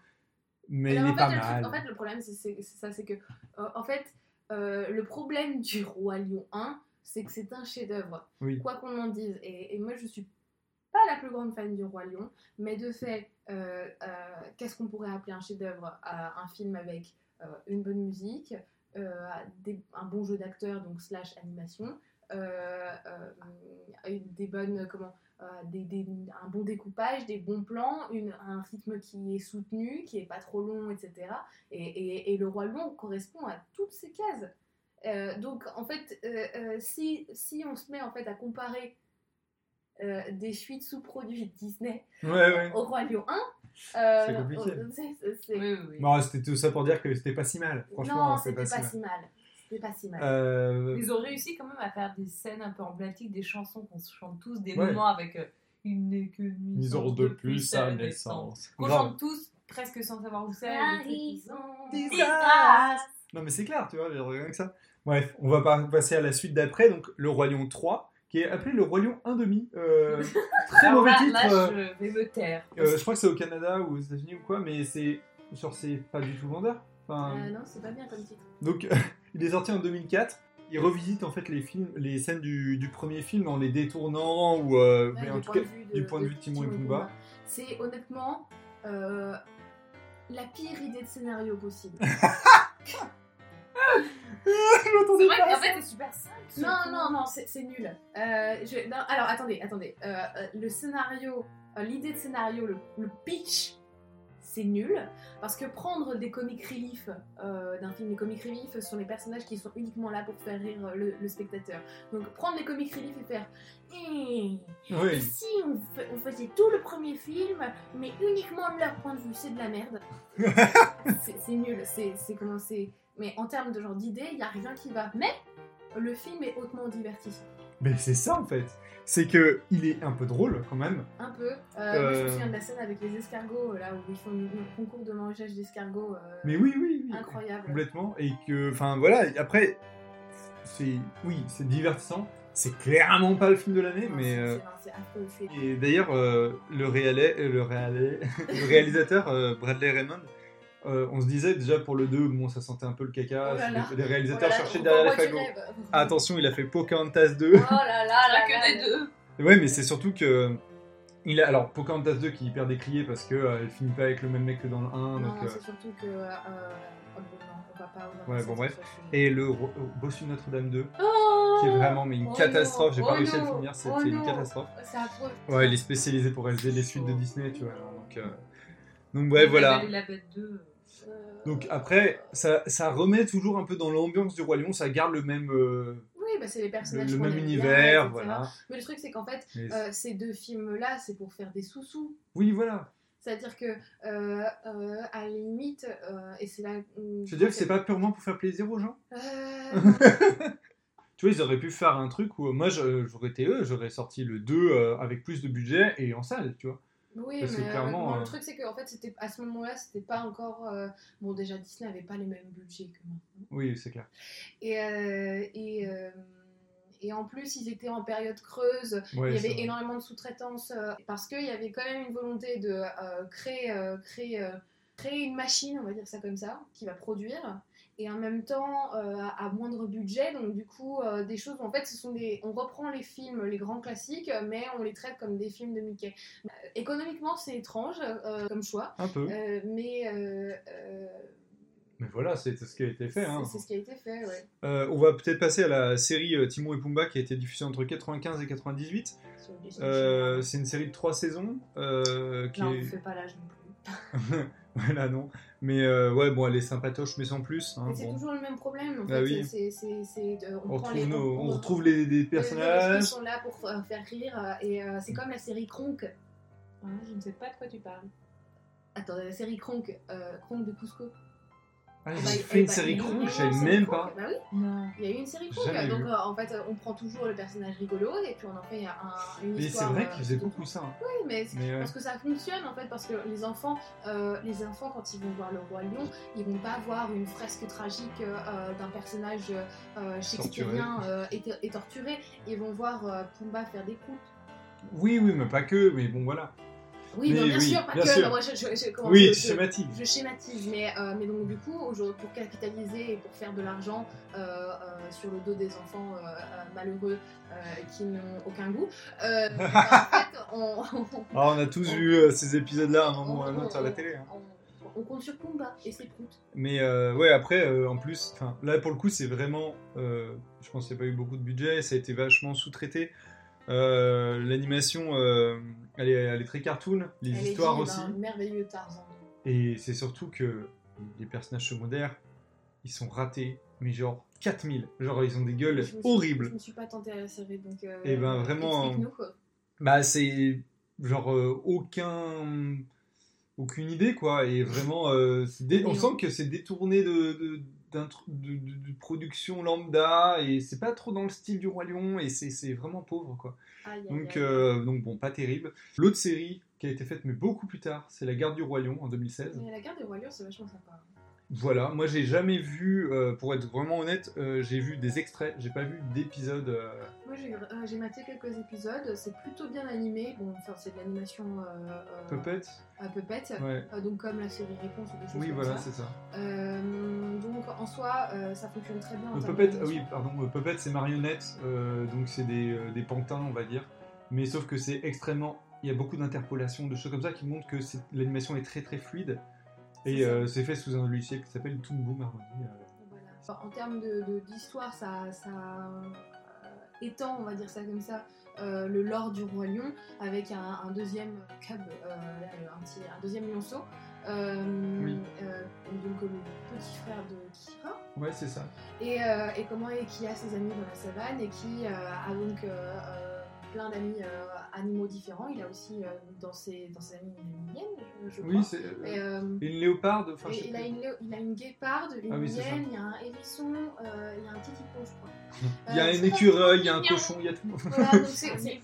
mais Alors, il en est fait, pas truc- mal. en fait, le problème, c'est ça, c'est que, euh, en fait, euh, le problème du Roi Lion 1, c'est que c'est un chef-d'œuvre. Oui. Quoi qu'on en dise. Et, et moi, je suis pas la plus grande fan du Roi Lion, mais de fait, euh, euh, qu'est-ce qu'on pourrait appeler un chef-d'œuvre Un film avec euh, une bonne musique, des- un bon jeu d'acteur, donc slash animation, euh, euh, des bonnes comment euh, un bon découpage, des bons plans, un rythme qui est soutenu, qui est pas trop long, etc. Et, le roi lion correspond à toutes ces cases. Euh, donc en fait, euh, euh, si, si on se met en fait à comparer euh, des suites sous-produits Disney Ouais, ouais. au roi lion 1, euh, C'est compliqué. c'est- Oui, oui, oui. Bon, c'était tout ça pour dire que c'était pas si mal. Franchement, non, c'était c'était pas, pas, si mal. si mal. C'était pas si mal. Euh, Ils ont réussi quand même à faire des scènes un peu emblématiques, des chansons qu'on se chante tous, des Ouais. moments avec euh, une n'est que Ils auront de plus à naissance. Qu'on chante tous presque sans savoir où c'est. Non, mais c'est clair, tu vois, rien que ça. Bref, on va pas passer à la suite d'après. Donc, le Roi Lion 3, qui est appelé le Roi Lion 1,5. Euh, très mauvais là, titre. là, je vais me taire. euh, je crois que c'est au Canada ou aux États-Unis ou quoi, mais c'est. Genre, c'est pas du tout vendeur. Enfin, Euh, non, c'est pas bien comme titre. Donc, il est sorti en 2004. Il revisite en fait les films, les scènes du, du premier film en les détournant ou euh, Ouais, mais en du tout point cas de vue du point de vue de Timon et Pumba. C'est honnêtement euh, la pire idée de scénario possible. C'est vrai qu'en fait, c'est super simple. non, non, non, c'est c'est nul. Euh, je- non, alors attendez, attendez. Euh, euh, le scénario, euh, l'idée de scénario, le, le pitch, c'est nul. Parce que prendre des comic relief euh, d'un film, les comic relief sont les personnages qui sont uniquement là pour faire rire euh, le, le spectateur. Donc prendre les comic relief et faire. Eh, Et Oui. si on, fa- on faisait tout le premier film, mais uniquement de leur point de vue, c'est de la merde. c'est c'est nul, c'est c'est comment c'est. Mais en termes de genre d'idée, il n'y a rien qui va. Mais le film est hautement divertissant. Mais c'est ça en fait. C'est que il est un peu drôle quand même. Un peu. Euh, Moi, je me Euh. souviens de la scène avec les escargots, là où ils font un concours de mangeage d'escargots. euh, Mais oui, oui, oui. Incroyable. Complètement. Et que, enfin voilà. Après, c'est, oui, c'est divertissant. C'est clairement pas le film de l'année, mais. c'est- euh, c'est- Et d'ailleurs, le, réalais- le, réalais- le réalisateur Bradley Raymond, euh, on se disait déjà pour le 2, bon, ça sentait un peu le caca. Oh là là. les- les réalisateurs Oh là cherchaient derrière les fagots. rêve. Attention, il a fait Pocahontas 2. Oh là là, là que là des là. deux. Ouais, mais c'est surtout que. Il a, alors, Pocahontas 2 qui est hyper décrié parce que euh, elle finit pas avec le même mec que dans le 1. Non, donc, euh, c'est surtout que. euh, oh, Ouais, bon, bref. Et le Bossu Notre-Dame 2, Oh qui est vraiment mais une Oh catastrophe. J'ai pas réussi à le finir, c'était oh une catastrophe. C'est. Ouais, il est spécialisé pour réaliser les suites de. Disney, tu vois. Donc, euh, donc ouais, voilà. Belle et la Bête 2. Donc après, ça, ça remet toujours un peu dans l'ambiance du Roi Lion, ça garde le même, euh, Oui, bah, c'est les le, personnages le même bien, univers, voilà. Mais le truc, c'est qu'en fait, euh, ces deux films-là, c'est pour faire des sous-sous. Oui, voilà. C'est-à-dire que, euh, à la limite, et c'est là. Je veux dire que c'est pas purement pour faire plaisir aux gens? Tu vois, ils auraient pu faire un truc où moi j'aurais été eux, j'aurais sorti le 2 euh, avec plus de budget et en salle, tu vois. Oui, Parce que mais euh, bon, euh, le truc, c'est qu'en fait, c'était à ce moment-là, c'était pas encore. euh, Bon, déjà, Disney avait pas les mêmes budgets que maintenant. Oui, c'est clair. Et, euh, et, et en plus, ils étaient en période creuse. Ouais, il y avait énormément de sous-traitance parce qu'il y avait quand même une volonté de créer, créer, créer une machine, on va dire ça comme ça, qui va produire. Et en même temps, euh, à moindre budget, donc du coup, euh, des choses. En fait, ce sont des. On reprend les films, les grands classiques, mais on les traite comme des films de Mickey. Euh, économiquement, c'est étrange euh, comme choix, Un peu. euh, mais euh, euh, Mais voilà, c'est ce qui a été fait. Hein. c'est ce qui a été fait, ouais. Euh, on va peut-être passer à la série euh, Timon et Pumba qui a été diffusée entre 95 et 98. sur Disney Euh, Channel. c'est une série de trois saisons. euh, qui Non, est... on fait pas l'âge non plus. voilà, non. Mais euh, ouais, bon, elle est sympatoche, mais sans plus. hein, Mais c'est bon. toujours le même problème. En Ah fait, oui. c'est, c'est, c'est, On, retrouve les, nos- on on- retrouve les, personnages. qui sont là pour euh, faire rire. euh, Et euh, c'est comme la série Kronk. Ah, je ne sais pas de quoi tu parles. Attends, la série Kronk, euh, Kronk de Cusco. Ah, Eh ils bah, ont eh fait une bah, série eu je savais même pas. Bah oui, Non. il y a eu une série. Jamais Donc vu. euh, en fait, euh, on prend toujours le personnage rigolo et puis on en fait un, une Mais c'est histoire. vrai euh, qu'ils faisaient beaucoup ça. hein. Oui, mais c'est- Mais, euh, parce que ça fonctionne en fait, parce que les enfants, euh, les enfants quand ils vont voir le roi lion, ils vont pas voir une fresque tragique euh, euh, d'un personnage euh, shakespearien euh, et, et torturé, ils vont voir euh, Pumba faire des croûtes. Oui, oui, mais pas que, mais bon, voilà. Oui, Mais non, bien oui, sûr, pas bien que. sûr. non, moi, je, je- je- Oui, tu schématises. je schématise, mais, euh, mais donc du coup, aujourd'hui, pour capitaliser et pour faire de l'argent euh, euh, sur le dos des enfants malheureux qui n'ont aucun goût, en fait, on, on- Ah, on a tous vu euh, ces épisodes-là à un moment ou à un autre à la télé. hein. on- on compte sur Pumba et ses proutes. Mais ouais, après, en plus, là pour le coup, c'est vraiment. je pense qu'il n'y a pas eu beaucoup de budget, ça a été vachement sous-traité. Euh, L'animation, euh, elle, est, elle est très cartoon, les Elle histoires aussi. merveilleux Tarzan. Et c'est surtout que les personnages secondaires, ils sont ratés, mais genre 4000. Genre, ils ont des gueules Je me suis- horribles. Je me suis pas tentée à la série, donc. euh, Eh ben, vraiment, quoi. Bah, c'est genre euh, aucun. Aucune idée, quoi. Et vraiment, on Et sent que c'est détourné de, de- production lambda, et c'est pas trop dans le style du Roi Lion, et c'est vraiment pauvre, quoi. Aïe, Donc, aïe. euh, donc bon, pas terrible. L'autre série qui a été faite, mais beaucoup plus tard, c'est La Garde du Roi Lion en 2016. Mais la garde Rois Lions, c'est vachement sympa. Voilà, moi j'ai jamais vu, euh, pour être vraiment honnête, euh, j'ai vu des extraits, j'ai pas vu d'épisodes. euh, Moi, j'ai maté quelques épisodes, c'est plutôt bien animé. Bon, enfin, c'est de l'animation Puppet à Puppet, Ouais. donc comme la série Réponse ou des choses Oui, comme voilà, c'est ça. Donc en soi, ça fonctionne très bien. en Puppet, ah oui, pardon, Puppet c'est marionnette, donc c'est des, des pantins, on va dire. Mais sauf que c'est extrêmement. Il y a beaucoup d'interpolations, de choses comme ça qui montrent que l'animation est très très fluide. Et C'est euh, c'est fait sous un logiciel qui s'appelle Harmony. euh. Voilà. En termes d'histoire, ça, ça euh, étend, on va dire ça comme ça, euh, le lore du roi lion avec un, un deuxième cub, euh, un, petit, un deuxième lionceau. Euh, Oui. donc le petit frère de Kira. Ouais, c'est ça. Et, et comment et qui a ses amis dans la savane et qui a donc plein d'amis euh, animaux différents. Il a aussi euh, dans, ses, dans ses amis une hyène, je, crois. Oui, c'est. euh, une léoparde, enfin, il, a une, il a une guéparde, une Ah oui, hyène, il y a un hérisson, il y a un petit hippo, je crois. Il y a un écureuil, il y a un cochon, il y a tout. Voilà, donc c'est- c'est-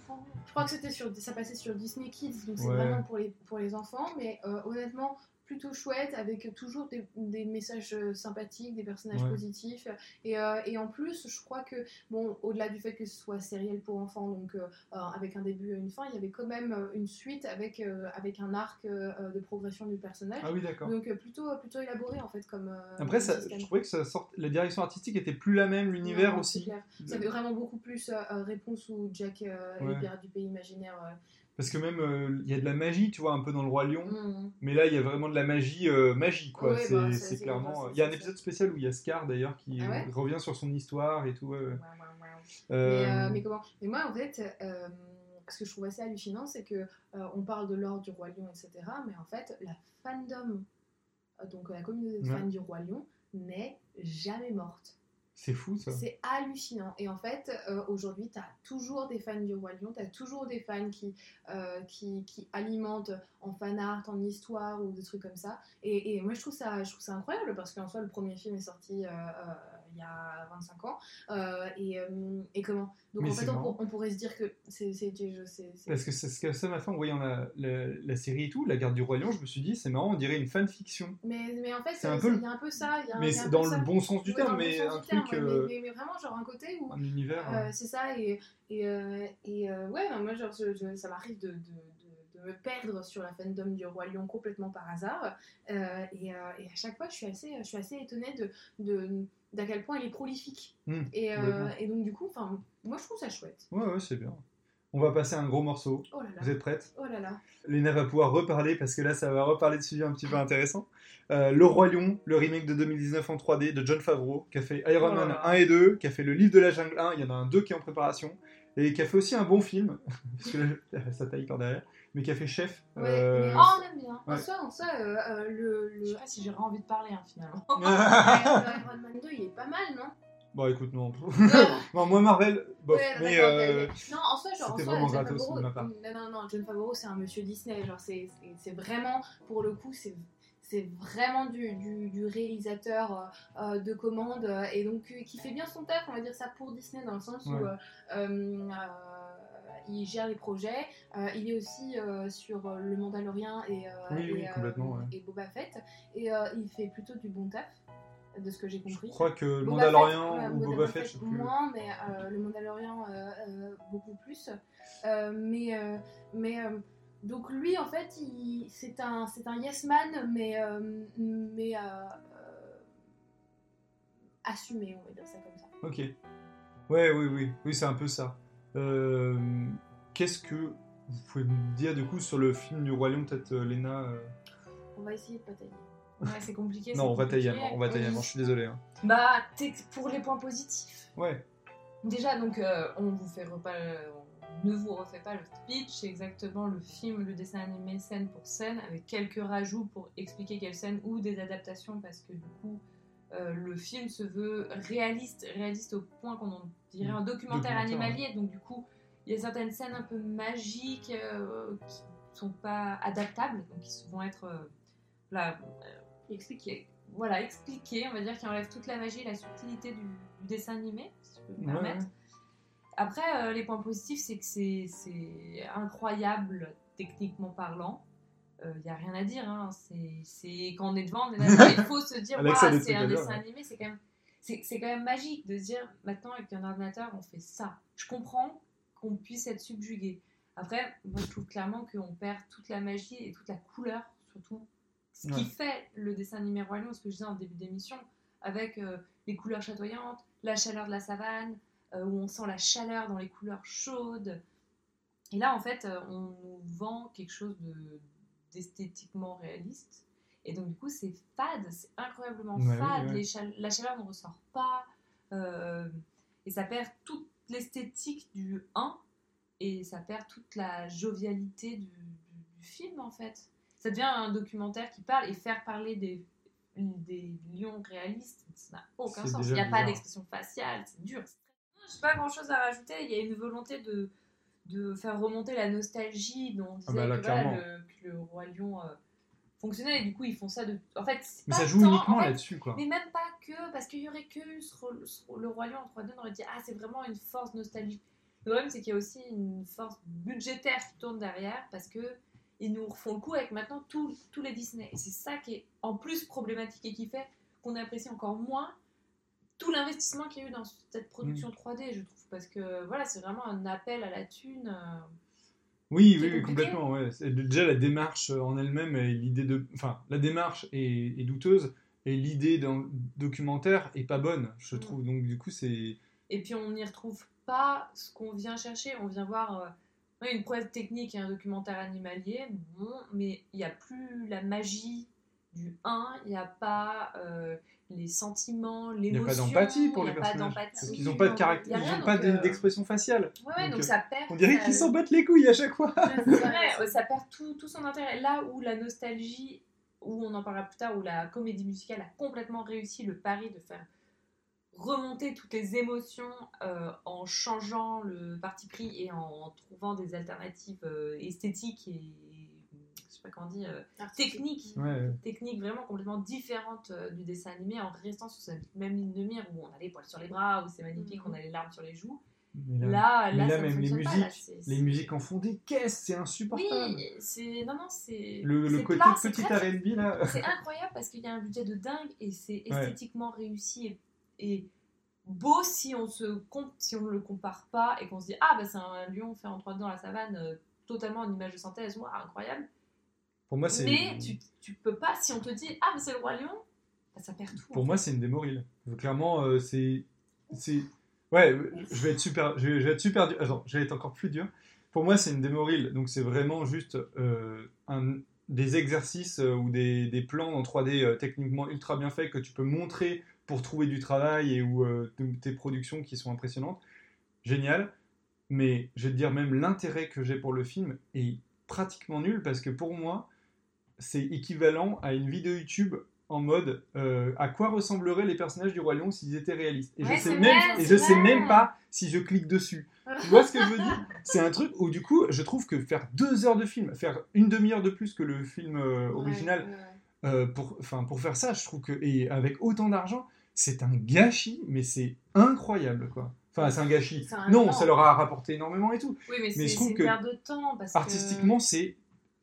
je crois que c'était sur, ça passait sur Disney Kids, donc c'est Ouais. vraiment pour les, pour les enfants, mais honnêtement, plutôt chouette, avec toujours des, des messages euh, sympathiques, des personnages Ouais. positifs, et, euh, et en plus, je crois que, bon, au-delà du fait que ce soit sériel pour enfants, donc euh, avec un début et une fin, il y avait quand même une suite avec, euh, avec un arc de progression du personnage, Ah oui, d'accord. donc plutôt, plutôt élaboré en fait comme... Après, ça, je trouvais que ça sort... la direction artistique était plus la même, l'univers aussi. clair. Ça fait vraiment beaucoup plus réponse ou Jack Ouais. les pirates du pays imaginaire. Parce que même, euh, il y a de la magie, tu vois, un peu dans le Roi Lion. Mm. Mais là, il y a vraiment de la magie, euh, magie quoi. Ouais, c'est bah, c'est clairement. il y a un épisode spécial où il y a Scar d'ailleurs qui Ah ouais revient sur son histoire et tout. ouais. Euh, Mais, euh, mais comment? Mais moi, en fait, ce que je trouve assez hallucinant, c'est que on parle de l'or du roi lion, etc. Mais en fait, la fandom, donc la communauté de fans du roi lion, n'est jamais morte. C'est fou ça. C'est hallucinant. Et en fait, euh, aujourd'hui, tu as toujours des fans du Roi Lion, tu as toujours des fans qui, euh, qui, qui alimentent en fan art, en histoire ou des trucs comme ça. Et, et moi, je trouve, ça, je trouve ça incroyable parce qu'en soi, le premier film est sorti euh, il y a 25 ans. Euh, et, euh, et comment? Donc Mais en fait, on, pourrait se dire que c'est. Parce que c'est ce que ça m'a fait en voyant la, la, la série et tout, La Garde du Roi Lion, je me suis dit, c'est marrant, on dirait une fanfiction. Mais, mais en fait, C'est un euh, peu il y a un peu ça. il y a un- Mais il y a un c'est peu dans ça. le bon sens du terme, bon mais un terme, truc, euh, mais, vraiment, genre un côté où un univers. Euh, c'est ça, et, et, et ouais, moi, genre, je- je- ça m'arrive de, de, de- de me perdre sur la fandom du Roi Lion complètement par hasard. Euh, et, euh, et à chaque fois, je suis assez, je suis assez étonnée de, de, d'à quel point il est prolifique. Hmm, Et, euh, et donc, du coup, moi, je trouve ça chouette. Ouais, ouais, c'est bien. On va passer à un gros morceau. Oh là là. Vous êtes prêtes Oh là là. Léna va pouvoir reparler parce que là, ça va reparler de sujets un petit peu intéressants. Euh, le Roi Lion, le remake de 2019 en 3D de John Favreau, qui a fait Iron Oh Man là. 1 et 2, qui a fait le livre de la jungle 1, il y en a un 2 qui est en préparation, et qui a fait aussi un bon film, parce que là, ça taille par derrière, mais qui a fait Chef. Ouais, euh, mais- Oh, on aime bien. En Ouais. soi, en soi euh, euh, le, Je sais le... pas si j'aurais envie de parler hein, finalement. Iron Man 2, il est pas mal, non? Bon, écoute, non. non, moi, Marvel, bof, Ouais, mais euh. Non, en soi, genre, en c'était soi, vraiment John gratos Favreau- de ma part. Non, non, non, John Favreau, c'est un monsieur Disney. Genre, c'est c'est- vraiment, pour le coup, c'est c'est vraiment du, du, du réalisateur euh, euh, de commande euh, et donc euh, qui fait bien son taf, on va dire ça pour Disney dans le sens où Ouais. euh, euh, il gère les projets. Euh, il est aussi euh, sur euh, Le Mandalorian et, Oui, et, oui, complètement, ouais. et Boba Fett. Et il fait plutôt du bon taf, de ce que j'ai je compris. crois que le Boba Mandalorian Fett, ou Boba Fett, je sais plus. moins, mais euh, le Mandalorian euh, euh, beaucoup plus. Mais mais donc lui en fait, c'est un c'est un yes man, mais mais assumé, on va dire ça comme ça. Ok. Ouais, oui, oui, oui, c'est un peu ça. Euh, Qu'est-ce que vous pouvez me dire du coup sur le film du Roi Lion, peut-être euh, Léna euh, On va essayer de batailler. Ouais, c'est compliqué. Non, on va tailler à compliqué. mort, on va tailler Oui. je suis désolé. hein. Bah, pour les points positifs. Ouais. Déjà, donc, euh, on vous fait repas, on ne vous refait pas le speech, c'est exactement le film, le dessin animé scène pour scène, avec quelques rajouts pour expliquer quelle scène ou des adaptations, parce que du coup, euh, le film se veut réaliste, réaliste au point qu'on en dirait un documentaire, Documentaire, animalier, donc du coup, il y a certaines scènes un peu magiques euh, qui sont pas adaptables, donc qui vont être euh, là, Expliquer. voilà, expliqué, on va dire, qui enlève toute la magie et la subtilité du, du dessin animé, si je peux me permettre. ouais. Après, euh, les points positifs, c'est que c'est incroyable, techniquement parlant. Il n'y a rien à dire. Hein. C'est- quand on est devant, on est là, il faut se dire, c'est un dessin ouais. animé, c'est quand même. C'est quand même magique de se dire maintenant avec un ordinateur on fait ça. Je comprends qu'on puisse être subjugué. Après, moi je trouve clairement qu'on perd toute la magie et toute la couleur surtout. Ce qui fait le dessin animé Lion, ce que je disais en début d'émission, avec euh, les couleurs chatoyantes, la chaleur de la savane, euh, où on sent la chaleur dans les couleurs chaudes. Et là, en fait, euh, on nous vend quelque chose de- d'esthétiquement réaliste. Et donc, du coup, c'est fade, c'est incroyablement Ouais, fade. ouais. la chaleur ne ressort pas. euh, et ça perd toute l'esthétique du 1 et ça perd toute la jovialité du, du- du film, en fait. Ça devient un documentaire qui parle et faire parler des, des lions réalistes, ça n'a aucun sens. Il n'y a pas d'expression faciale, c'est dur. Je n'ai pas grand chose à rajouter. Il y a une volonté de, de faire remonter la nostalgie dont on disait Ah bah là, que, voilà, le, que le Roi Lion euh, fonctionnait. Et du coup, ils font ça de. En fait, c'est Mais pas ça joue tant- uniquement en fait, là-dessus, quoi. Mais même pas que, parce qu'il y aurait que ce- le Roi Lion en 3D, on aurait dit Ah, c'est vraiment une force nostalgique. Le problème, c'est qu'il y a aussi une force budgétaire qui tourne derrière, parce que ils nous refont le coup avec maintenant tous tous les Disney. Et c'est ça qui est en plus problématique et qui fait qu'on apprécie encore moins tout l'investissement qu'il y a eu dans cette production 3D, je trouve. Parce que voilà, c'est vraiment un appel à la thune. euh, Oui, oui, complètement. Ouais. Déjà, la démarche euh, en elle-même, et l'idée de, enfin, la démarche est, est douteuse et l'idée d'un documentaire est pas bonne, je Mm. trouve. Donc, du coup, c'est Et puis on n'y retrouve pas ce qu'on vient chercher. On vient voir euh, une prouesse technique et un documentaire animalier, bon, mais il n'y a plus la magie du 1, il n'y a pas euh, les sentiments, il n'y a l'émotion. pas d'empathie pour les personnages. Parce qu'ils n'ont pas de caractère, ils n'ont pas euh, d'expression faciale. Ouais, ouais, Donc, donc, euh, ça perd. On dirait qu'ils s'en battent les couilles à chaque fois. Ouais, ouais, ça perd tout, tout son intérêt. Là où la nostalgie, où on en parlera plus tard, où la comédie musicale a complètement réussi le pari de faire remonter toutes les émotions euh, en changeant le parti pris et en trouvant des alternatives euh, esthétiques et pas comment on dit, euh, techniques, Ouais. techniques vraiment complètement différentes euh, du dessin animé en restant sur cette même ligne de mire où on a les poils sur les bras, où c'est magnifique, Mhm. on a les larmes sur les joues. Mais Là, mais là, là, ça ne même les fonctionne pas, là, musiques, les musiques en font des caisses, c'est insupportable. oui, c'est non non c'est Le, le côté plat, petit R&B là. c'est incroyable parce qu'il y a un budget de dingue et c'est Ouais. esthétiquement réussi et, et beau si on se si on ne le compare pas et qu'on se dit ah bah c'est un lion fait en 3D dans la savane euh, totalement en image de synthèse ouah, incroyable Pour moi, c'est. mais tu, tu peux pas si on te dit ah mais c'est le roi lion bah, ça perd tout Pour moi, c'est une démorille. Clairement, euh, c'est. c'est- Ouais, je vais être super. Je vais, je vais être super dur. Attends, je vais être encore plus dur. Pour moi, c'est une démorille. Donc, c'est vraiment juste euh, un- des exercices euh, ou des, des plans en 3D euh, techniquement ultra bien faits que tu peux montrer pour trouver du travail et ou tes productions qui sont impressionnantes. Génial. Mais je vais te dire, même l'intérêt que j'ai pour le film est pratiquement nul parce que pour moi, c'est équivalent à une vidéo YouTube en mode euh, à quoi ressembleraient les personnages du Roi Lion s'ils étaient réalistes? Et Ouais, je sais même, vrai, et c'est je sais même pas si je clique dessus. Tu vois ce que je veux dire? C'est un truc où du coup, je trouve que faire deux heures de film, faire une demi-heure de plus que le film euh, original, Ouais, ouais, ouais. euh, pour, faire ça, je trouve que et avec autant d'argent, c'est un gâchis, mais c'est incroyable quoi. Enfin, c'est un gâchis. Un Non, temps. ça leur a rapporté énormément et tout. oui mais, je trouve que de temps parce que- Artistiquement, c'est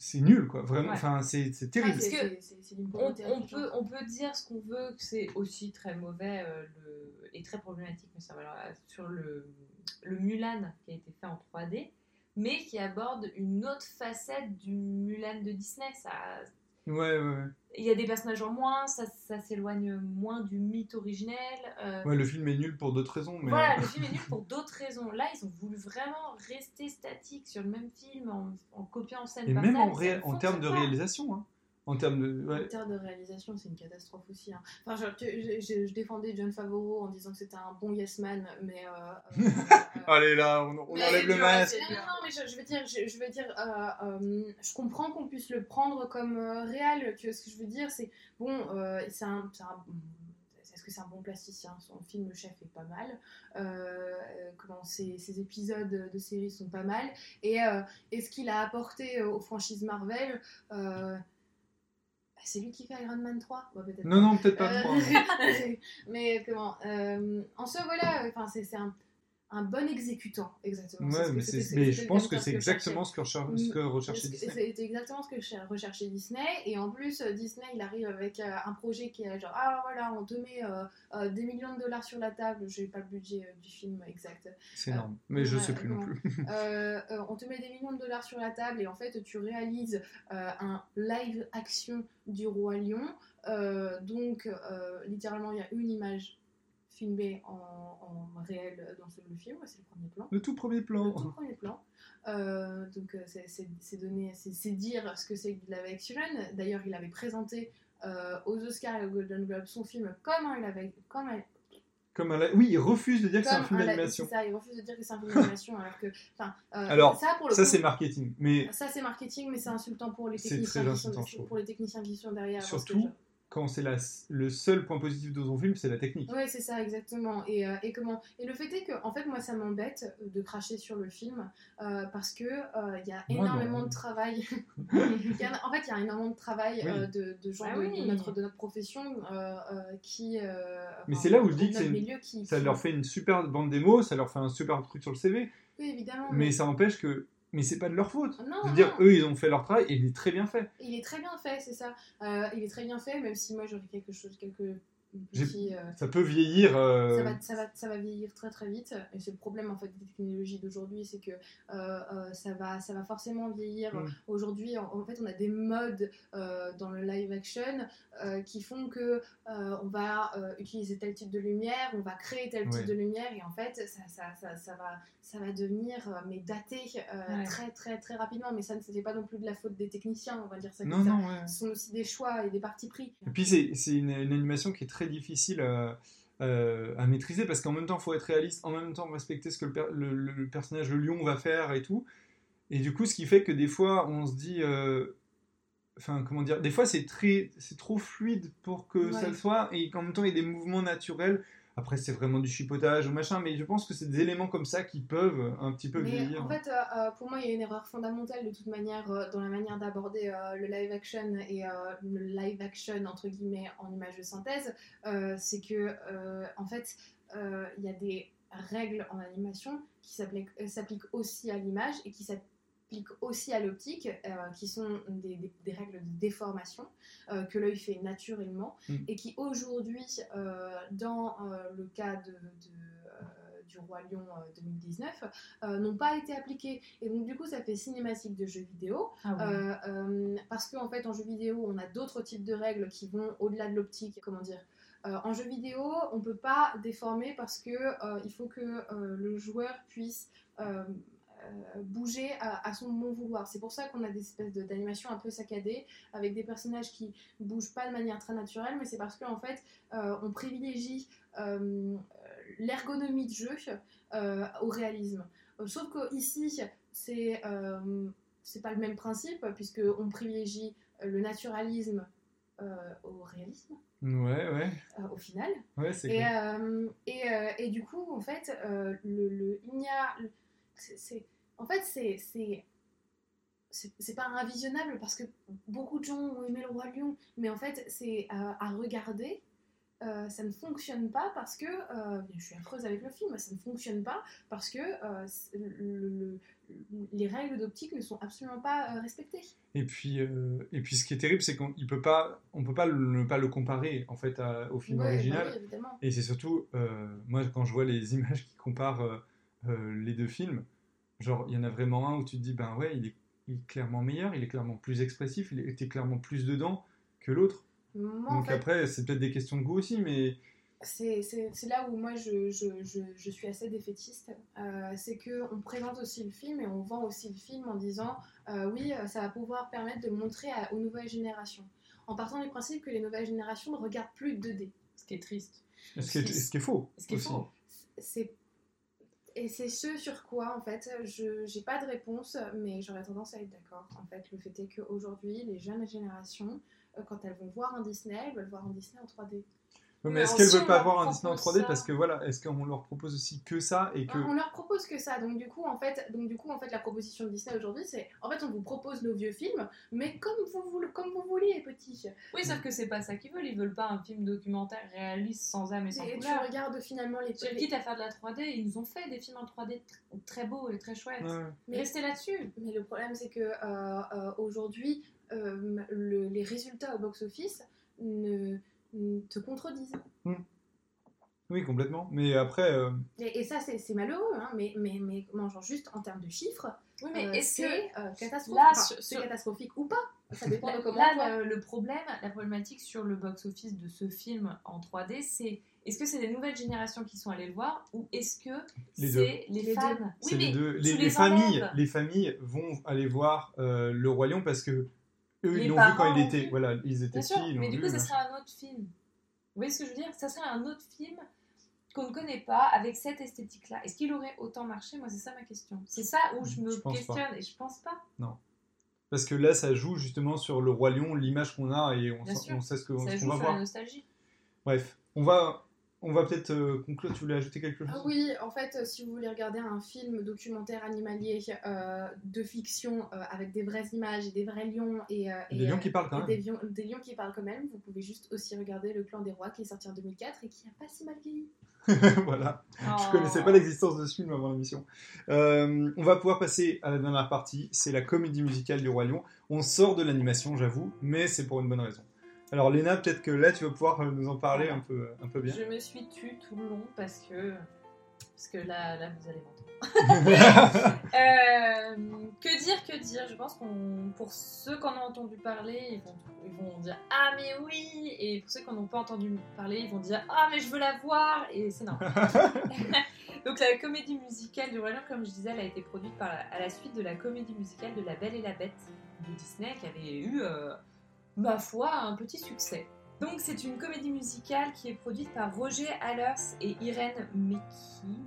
c'est nul quoi. Vraiment, Ouais. enfin, c'est c'est Ah, terrible. Parce que c'est- c'est- on, peut, on peut dire ce qu'on veut, que c'est aussi très mauvais euh, le, et très problématique, mais ça va alors, euh, sur le, le Mulan qui a été fait en 3D, mais qui aborde une autre facette du Mulan de Disney. Ça, Ouais, ouais, ouais. il y a des personnages en moins, ça, ça s'éloigne moins du mythe originel. euh, Ouais, le film est nul pour d'autres raisons, mais Voilà, euh, le film est nul pour d'autres raisons. Là, ils ont voulu vraiment rester statiques sur le même film en, en copiant scène et par même scène, en, en termes de réalisation, hein. En termes de. En ouais. termes de réalisation, c'est une catastrophe aussi. hein. Enfin, je, je- je- je défendais John Favreau en disant que c'était un bon yes man, mais. euh, euh, Allez là, on, on enlève le masque. Non, non, mais je, je veux dire, je, veux dire, euh, euh, je comprends qu'on puisse le prendre comme euh, réel. Vois ce que je veux dire C'est bon, euh, c'est un, un- est-ce que c'est un bon plasticien? Son film Le Chef est pas mal. Euh, comment ses, ses épisodes de série sont pas mal. Et, euh, et ce qu'il a apporté aux franchises Marvel. euh, c'est lui qui fait Iron Man 3 Ouais, peut-être Non, non, peut-être pas euh, trop. hein. mais comment euh, En soi, voilà, c'est un, un bon exécutant, exactement. Ouais, mais, c'est- je pense que c'est exactement ce que, recher- ce que recherchait Disney. C'était exactement ce que cher- recherchait Disney. Et en plus, euh, Disney, il arrive avec euh, un projet qui est genre Ah voilà, on te met euh, euh, des millions de dollars sur la table. Je n'ai pas le budget du film exact. C'est énorme. Mais je ouais, sais plus non plus. On te met des millions de dollars sur la table et en fait tu réalises un live action du roi lion. Donc littéralement il y a une image filmée en, en réel dans ce, le film, c'est le premier plan. Le tout premier Le plan. tout premier plan. Euh, donc euh, c'est- donné, c'est dire ce que c'est que de live action. D'ailleurs il avait présenté euh, aux Oscars et aux Golden Globes son film comme un live, comme un, Comme un Oui, il refuse de dire que c'est un film d'animation. c'est ça, il refuse de dire que c'est un film d'animation alors que, euh, Alors, ça le Ça, c'est marketing. Mais ça c'est marketing, mais c'est insultant pour les techniciens, qui sont, pour les techniciens qui sont derrière. surtout, quand c'est le seul point positif de ton film, c'est la technique. Ouais, c'est ça exactement. Et, euh, et comment Et le fait est que, en fait, moi, ça m'embête de cracher sur le film euh, parce que euh, il y a énormément de travail. En fait, il y a énormément de travail euh, de, de gens Ah de, oui. de notre, de notre profession euh, euh, qui. euh, Mais enfin, c'est là où je dis que une- qui- Ça qui- leur fait une super bande démo, ça leur fait un super truc sur le CV, Oui, évidemment. mais ça empêche que. Mais c'est pas de leur faute. Non, Je veux dire, non. eux, ils ont fait leur travail et il est très bien fait. Il est très bien fait, c'est ça. Euh, il est très bien fait, même si moi j'aurais quelque chose, quelques Euh, Ça peut vieillir. euh, ça, va, ça, va, ça va vieillir très très vite. Et c'est le problème en fait des technologies d'aujourd'hui, c'est que euh, euh, ça, va, ça va forcément vieillir. Mm. Aujourd'hui, en, en fait, on a des modes euh, dans le live action euh, qui font que euh, on va euh, utiliser tel type de lumière, on va créer tel Ouais. type de lumière, et en fait, ça, ça, ça, ça va, ça va devenir euh, mais daté euh, Ouais. très très très rapidement. Mais ça ne c'était pas non plus de la faute des techniciens, on va dire ça Non, comme ça. non, ouais. Ce sont aussi des choix et des partis pris. Et puis c'est c'est une, une animation qui est très difficile à, euh, à maîtriser parce qu'en même temps il faut être réaliste, en même temps respecter ce que le, per- le- le- le personnage le lion va faire et tout. Et du coup ce qui fait que des fois on se dit, euh, enfin comment dire, des fois c'est trop fluide pour que ça le soit et qu'en même temps il y a des mouvements naturels. Après c'est vraiment du chipotage ou machin, mais je pense que c'est des éléments comme ça qui peuvent un petit peu Mais vieillir. en fait, euh, euh, pour moi, il y a une erreur fondamentale de toute manière euh, dans la manière d'aborder euh, le live action et le live action entre guillemets en image de synthèse. C'est que, en fait, il y a des règles en animation qui s'appliquent s'appliquent aussi à l'image et qui s'appliquent aussi à l'optique, euh, qui sont des, des- des règles de déformation euh, que l'œil fait naturellement Mm. et qui aujourd'hui, euh, dans euh, le cas de, de, euh, du Roi Lion euh, 2019, euh, n'ont pas été appliquées. Et donc du coup, ça fait cinématique de jeux vidéo, Ah ouais. euh, euh, parce qu'en fait, en jeu vidéo, on a d'autres types de règles qui vont au-delà de l'optique. Comment dire Euh, En jeu vidéo, on peut pas déformer parce que euh, il faut que euh, le joueur puisse bouger à, à son bon vouloir. C'est pour ça qu'on a des espèces de- d'animations un peu saccadées avec des personnages qui bougent pas de manière très naturelle, mais c'est parce qu'en fait, euh, on privilégie euh, l'ergonomie de jeu euh, au réalisme. Euh, Sauf que ici, c'est euh, c'est pas le même principe puisque on privilégie euh, le naturalisme euh, au réalisme Ouais, ouais, euh, au final. ouais, c'est Et, euh, et, euh, et du coup, en fait, euh, le, le- il n'y a, c'est, en fait, c'est, c'est, pas invisionnable parce que beaucoup de gens ont aimé le roi lion, mais en fait, c'est euh, à regarder. euh, ça ne fonctionne pas parce que euh, je suis affreuse avec le film, ça ne fonctionne pas parce que c'est- le- le- les règles d'optique ne sont absolument pas respectées. Et puis, et puis ce qui est terrible, c'est qu'on ne peut pas, on peut pas le, ne pas le comparer en fait à- au film Ouais, bah original. oui, évidemment. Et c'est surtout, moi, quand je vois les images qui comparent les deux films, genre, il y en a vraiment un où tu te dis, ben ouais, il est, il est clairement meilleur, il est clairement plus expressif, il était clairement plus dedans que l'autre. Moi, en Donc fait, après, c'est peut-être des questions de goût aussi, mais c'est là où moi je, je- je- je suis assez défaitiste. Euh, c'est qu'on présente aussi le film et on vend aussi le film en disant euh, oui, euh, ça va pouvoir permettre de montrer à- aux nouvelles générations. En partant du principe que les nouvelles générations ne regardent plus 2D. Ce qui est triste. Ce qui est, ce qui est faux. Ce qui est aussi. faux. C'est et c'est ce sur quoi en fait je j'ai pas de réponse mais j'aurais tendance à être d'accord en fait le fait est qu'aujourd'hui les jeunes générations euh, quand elles vont voir un Disney elles veulent voir un Disney en 3D Ouais, mais Mais est-ce veulent on pas avoir un Disney en propose 3D ça. parce que voilà, est-ce qu'on leur propose aussi que ça et que on leur propose que ça donc du coup en fait donc du coup en fait la proposition de Disney aujourd'hui c'est en fait on vous propose nos vieux films mais comme vous voulez comme vous voulez les petits Oui, sauf que c'est pas ça qu'ils veulent. Ils veulent pas un film documentaire réaliste sans âme et sans et tu couleur. regardes finalement les, J'ai quitte à faire de la 3D, ils nous ont fait des films en 3D tr- très beaux et très chouettes. Ouais. mais Restez là-dessus. Mais le problème, c'est que euh, euh, aujourd'hui, euh, le- les résultats au box-office ne, ne te contredisent. Oui, complètement. Mais après, euh, Et, et ça, c'est malheureux, hein, mais, mais, mais comment, genre, juste en termes de chiffres, Oui, mais euh, est-ce que c'est euh, catastrophique. là, Enfin, sur- c'est sur- catastrophique ou pas Ça dépend Là, de comment. là, le, le problème, la problématique sur le box-office de ce film en 3D, c'est est-ce que c'est des nouvelles générations qui sont allées le voir ou est-ce que Les c'est les, Les fans deux. Oui, mais les deux. tu Les, les les familles, les familles vont aller voir euh, le Roi Lion parce que eux, Les ils l'ont vu quand il était, voilà, ils étaient Bien sûr, ils mais du vu, coup, ça machin. serait un autre film. Vous voyez ce que je veux dire? Ça serait un autre film qu'on ne connaît pas avec cette esthétique-là. Est-ce qu'il aurait autant marché? Moi, c'est ça ma question. C'est ça où je me Je pense pas. questionne et je pense pas. Parce que là, ça joue justement sur le Roi Lion, l'image qu'on a et on, sait- sûr. on sait ce Ça qu'on joue va sur voir. la nostalgie. Bref, on va, on va peut-être euh, conclure. Tu voulais ajouter quelque chose? Ah oui, en fait, euh, si vous voulez regarder un film documentaire animalier euh, de fiction euh, avec des vraies images et des vrais lions et, euh, Des lions qui parlent quand même. des, lions, des lions qui parlent quand même, vous pouvez juste aussi regarder Le Clan des Rois qui est sorti en 2004 et qui n'a pas si mal vieilli. voilà. Je Oh. connaissais pas l'existence de ce film avant l'émission. Euh, on va pouvoir passer à la dernière partie. C'est la comédie musicale du Roi Lion. On sort de l'animation, j'avoue, mais c'est pour une bonne raison. Alors Léna, peut-être que là, tu vas pouvoir euh, nous en parler un peu, un peu bien. Je me suis tue tout le long parce que. Parce que là, là vous allez m'entendre. Euh, que dire, que dire? Je pense qu'on, pour ceux qui en ont entendu parler, ils vont, ils vont dire Ah, mais oui Et pour ceux qui n'en ont pas entendu parler, ils vont dire Ah, mais je veux la voir Et c'est normal. Donc, la comédie musicale du Lion, comme je disais, elle a été produite par, à la suite de la comédie musicale de La Belle et la Bête de Disney, qui avait eu, euh, ma foi, un petit succès. Donc c'est une comédie musicale qui est produite par Roger Allers et Irène Meki,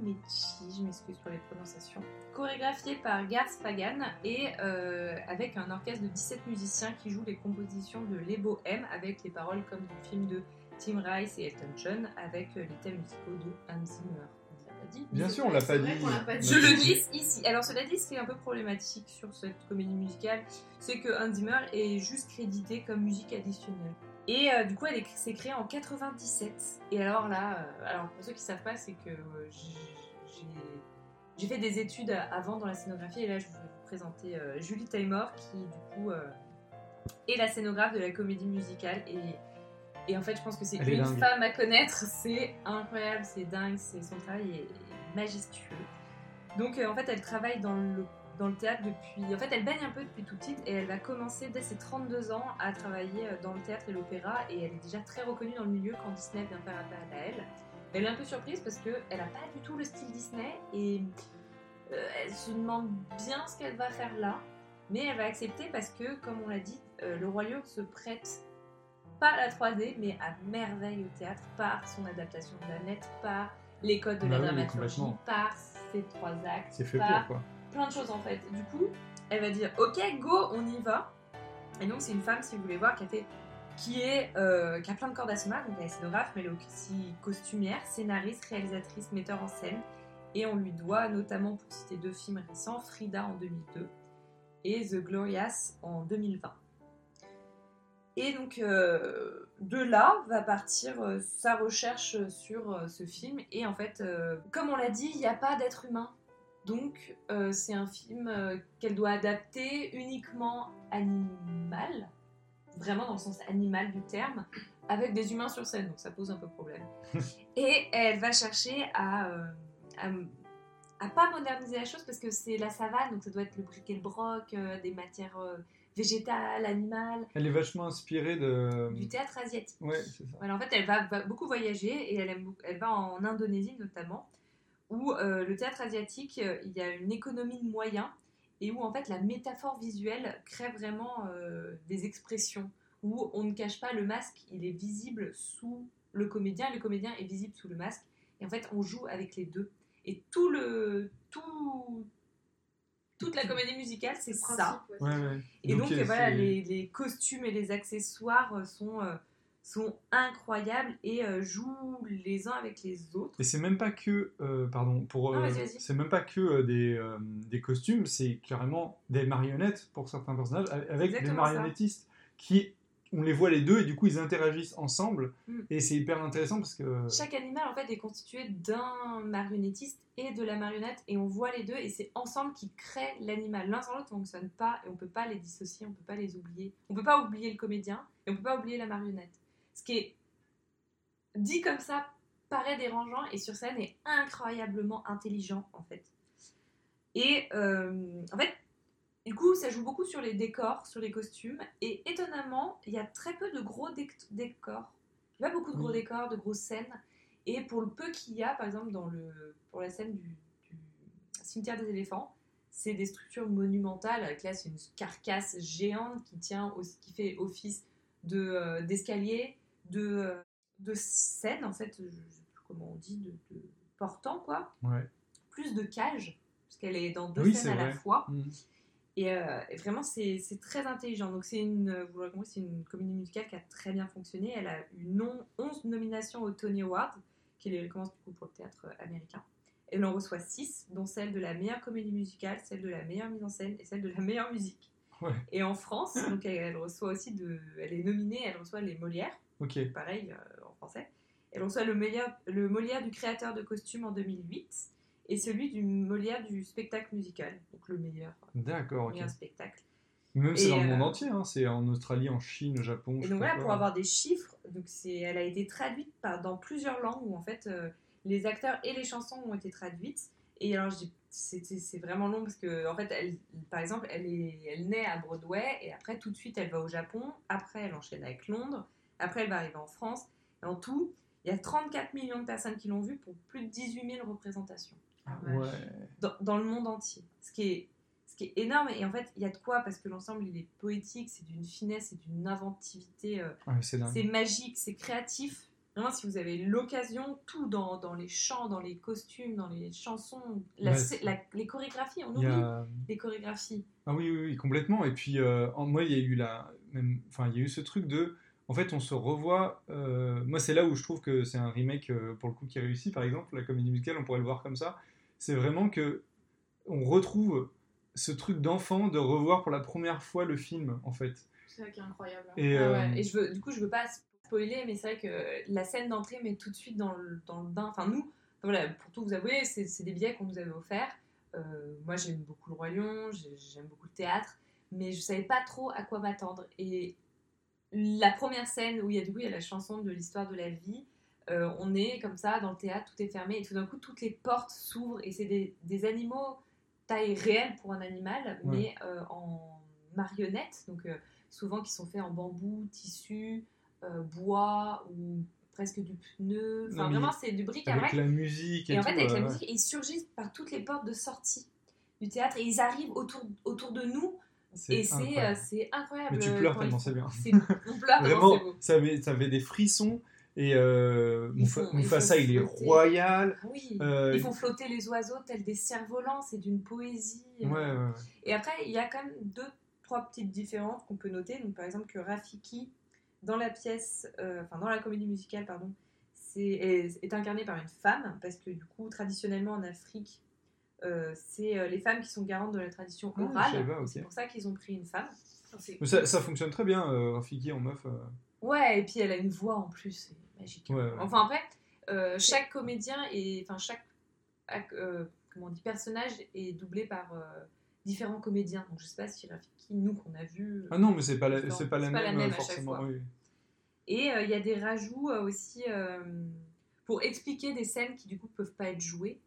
Mechi, je m'excuse pour les prononciations, chorégraphiée par Garth Fagan et euh, avec un orchestre de 17 musiciens qui jouent les compositions de Lebo M avec les paroles comme du film de Tim Rice et Elton John avec euh, les thèmes musicaux de Hans Zimmer. Pas dit. Bien sûr, on l'a pas dit. qu'on l'a pas dit. Je le dis ici. Alors cela dit, ce qui est un peu problématique sur cette comédie musicale, c'est que Hans Zimmer est juste crédité comme musique additionnelle. Et euh, du coup, elle est- s'est créée en 97. Et alors là, euh, alors pour ceux qui savent pas, c'est que euh, j'ai- fait des études avant dans la scénographie et là, je vais vous présenter euh, Julie Taymor qui du coup euh, est la scénographe de la comédie musicale et et en fait, je pense que c'est une dingue. femme à connaître. C'est incroyable, c'est dingue, c'est son travail est, est majestueux. Donc, euh, en fait, elle travaille dans le, dans le théâtre depuis. En fait, elle baigne un peu depuis tout petite et elle va commencer dès ses 32 ans à travailler euh, dans le théâtre et l'opéra. Et elle est déjà très reconnue dans le milieu quand Disney vient faire appel à elle. Elle est un peu surprise parce qu'elle n'a pas du tout le style Disney et euh, elle se demande bien ce qu'elle va faire là. Mais elle va accepter parce que, comme on l'a dit, euh, le Roi Lion se prête pas la 3D, mais à merveille au théâtre par son adaptation de la lettre, par les codes de Bah la oui, dramaturgie, par ses trois actes, C'est fait par pour quoi. plein de choses en fait. Du coup, elle va dire ok go on y va. Et donc c'est une femme si vous voulez voir qui a fait qui est euh, qui a plein de cordes à son arc, donc elle est scénographe, mais elle est aussi costumière, scénariste, réalisatrice, metteur en scène. Et on lui doit notamment pour citer deux films récents, Frida en 2002 et The Glorious en 2020. Et donc euh, de là va partir euh, sa recherche sur euh, ce film. Et en fait, comme on l'a dit, il n'y a pas d'être humain. Donc c'est un film qu'elle doit adapter uniquement animal, vraiment dans le sens animal du terme, avec des humains sur scène. Donc ça pose un peu problème. Et elle va chercher à, à, à pas moderniser la chose parce que c'est la savane, donc ça doit être le briquet le broc, euh, des matières euh, végétal, animal, Elle est vachement inspirée de. du théâtre asiatique. Ouais, c'est ça. Voilà, en fait, elle va, va beaucoup voyager et elle, aime elle va en Indonésie notamment, où euh, le théâtre asiatique, euh, il y a une économie de moyens et où en fait la métaphore visuelle crée vraiment euh, des expressions, où on ne cache pas le masque, il est visible sous le comédien, le comédien est visible sous le masque, et en fait on joue avec les deux. Et tout le, tout, toute la comédie musicale, c'est ça. ouais, Ouais. Et donc, euh, voilà, les, les costumes et les accessoires euh, sont, euh, sont incroyables et euh, jouent les uns avec les autres. Et c'est même pas que, euh, pardon, pour, euh, c'est même pas que euh, des, euh, des costumes, c'est carrément des marionnettes pour certains personnages, avec des ça. marionnettistes qui, on les voit les deux et du coup ils interagissent ensemble Mm. et c'est hyper intéressant parce que Chaque animal en fait est constitué d'un marionnettiste et de la marionnette et on voit les deux et c'est ensemble qui créent l'animal. L'un sans l'autre ne fonctionne pas et on peut pas les dissocier, on peut pas les oublier. On peut pas oublier le comédien et on peut pas oublier la marionnette. Ce qui est dit comme ça paraît dérangeant et sur scène est incroyablement intelligent en fait. Et euh, en fait, du coup, ça joue beaucoup sur les décors, sur les costumes et étonnamment, il y a très peu de gros déc- décors. Il n'y a pas beaucoup de gros Oui. décors, de grosses scènes. Et pour le peu qu'il y a, par exemple, dans le, pour la scène du, du cimetière des éléphants, c'est des structures monumentales. Avec là, c'est une carcasse géante qui tient, aussi, qui fait office euh, d'escalier, de, euh, de scène en fait, je sais plus comment on dit, de, de portant quoi, ouais. plus de cage, parce qu'elle est dans deux Oui, scènes à la fois. Mm. Et, euh, et vraiment, c'est très intelligent. Donc, c'est une, vous l'aurez compris, c'est une comédie musicale qui a très bien fonctionné. Elle a eu non, 11 nominations au Tony Award, qui est les récompenses du coup pour le théâtre euh, américain. Elle en reçoit 6, dont celle de la meilleure comédie musicale, celle de la meilleure mise en scène et celle de la meilleure musique. Ouais. Et en France, donc elle, elle reçoit aussi de, elle est nominée, elle reçoit les Molières, Ok. pareil euh, en français. Elle reçoit le, meilleur, le Molière du créateur de costumes en 2008 et celui du Molière du spectacle musical, donc le meilleur, D'accord, ok. meilleur spectacle. Même c'est dans le euh, monde entier, hein, c'est en Australie, en Chine, au Japon. Et donc quoi. pour avoir des chiffres, donc c'est, elle a été traduite par, dans plusieurs langues où en fait euh, les acteurs et les chansons ont été traduites. Et alors je dis- c'est, vraiment long parce que en fait, elle, par exemple, elle, est, elle naît à Broadway et après tout de suite elle va au Japon. Après elle enchaîne avec Londres. Après elle va arriver en France. Et en tout, il y a 34 millions de personnes qui l'ont vue pour plus de 18 000 représentations Ouais. Ouais. dans, dans le monde entier. Ce qui est, ce qui est énorme. Et en fait, il y a de quoi parce que l'ensemble il est poétique, c'est d'une finesse, c'est d'une inventivité. euh, Ouais, c'est magique, c'est créatif. Si vous avez l'occasion, tout dans, dans les chants, dans les costumes, dans les chansons, la, Ouais, scé- c'est- la- les chorégraphies, on oublie a... les chorégraphies. Ah oui, oui, oui, complètement. Et puis, euh, en- moi, il y a eu la, même, enfin, il y a eu ce truc de, en fait, on se revoit. euh, moi, c'est là où je trouve que c'est un remake euh, pour le coup qui réussit. Par exemple, la comédie musicale, on pourrait le voir comme ça. C'est vraiment que on retrouve ce truc d'enfant de revoir pour la première fois le film, en fait. C'est ça qui est incroyable. hein. Et, Ah euh, ouais. Et je veux, du coup, je veux pas spoiler, mais c'est vrai que la scène d'entrée met tout de suite dans le, dans le bain. Enfin, nous, voilà, pour tout vous avouer, c'est c'est des billets qu'on nous avait offerts. Euh, moi, j'aime beaucoup le Roi Lion, j'ai- j'aime beaucoup le théâtre, mais je savais pas trop à quoi m'attendre. Et la première scène où il y a du coup il y a la chanson de l'histoire de la vie, euh, on est comme ça dans le théâtre, tout est fermé, et tout d'un coup toutes les portes s'ouvrent et c'est des, des animaux taille réelle pour un animal, Ouais. mais euh, en marionnettes, donc euh, souvent qui sont faits en bambou, tissu, bois ou presque du pneu. Enfin Non, vraiment c'est du avec bric-à-brac. la musique et, Et en tout. fait, avec la musique, ils surgissent par toutes les portes de sortie du théâtre et ils arrivent autour, autour de nous. Et c'est incroyable. incroyable. Mais tu pleures tellement c'est bien. On pleure Vraiment, ça avait, ça avait des frissons. Et euh, Mufasa, il est royal. Oui, Euh, ils font flotter les oiseaux tels des cerfs-volants, c'est d'une poésie. Ouais, ouais, ouais. Et après, il y a quand même deux, trois petites différences qu'on peut noter. Donc, par exemple, que Rafiki, dans la pièce, euh, enfin dans la comédie musicale, pardon, est, est incarné par une femme, parce que du coup, traditionnellement en Afrique, euh, c'est les femmes qui sont garantes de la tradition Ah, orale. C'est pour ça qu'ils ont pris une femme. Enfin, ça, ça fonctionne très bien, Rafiki en meuf. Ouais, et puis elle a une voix en plus, magique. Ouais, ouais. Enfin après, euh, chaque comédien et enfin chaque euh, comment on dit personnage est doublé par euh, différents comédiens. Donc je sais pas si Rafiki, nous qu'on a vu. Ah non, mais c'est pas la, c'est pas la c'est pas la même, même à chaque forcément. fois. oui. Et euh, il y a des rajouts euh, aussi euh, pour expliquer des scènes qui du coup peuvent pas être jouées.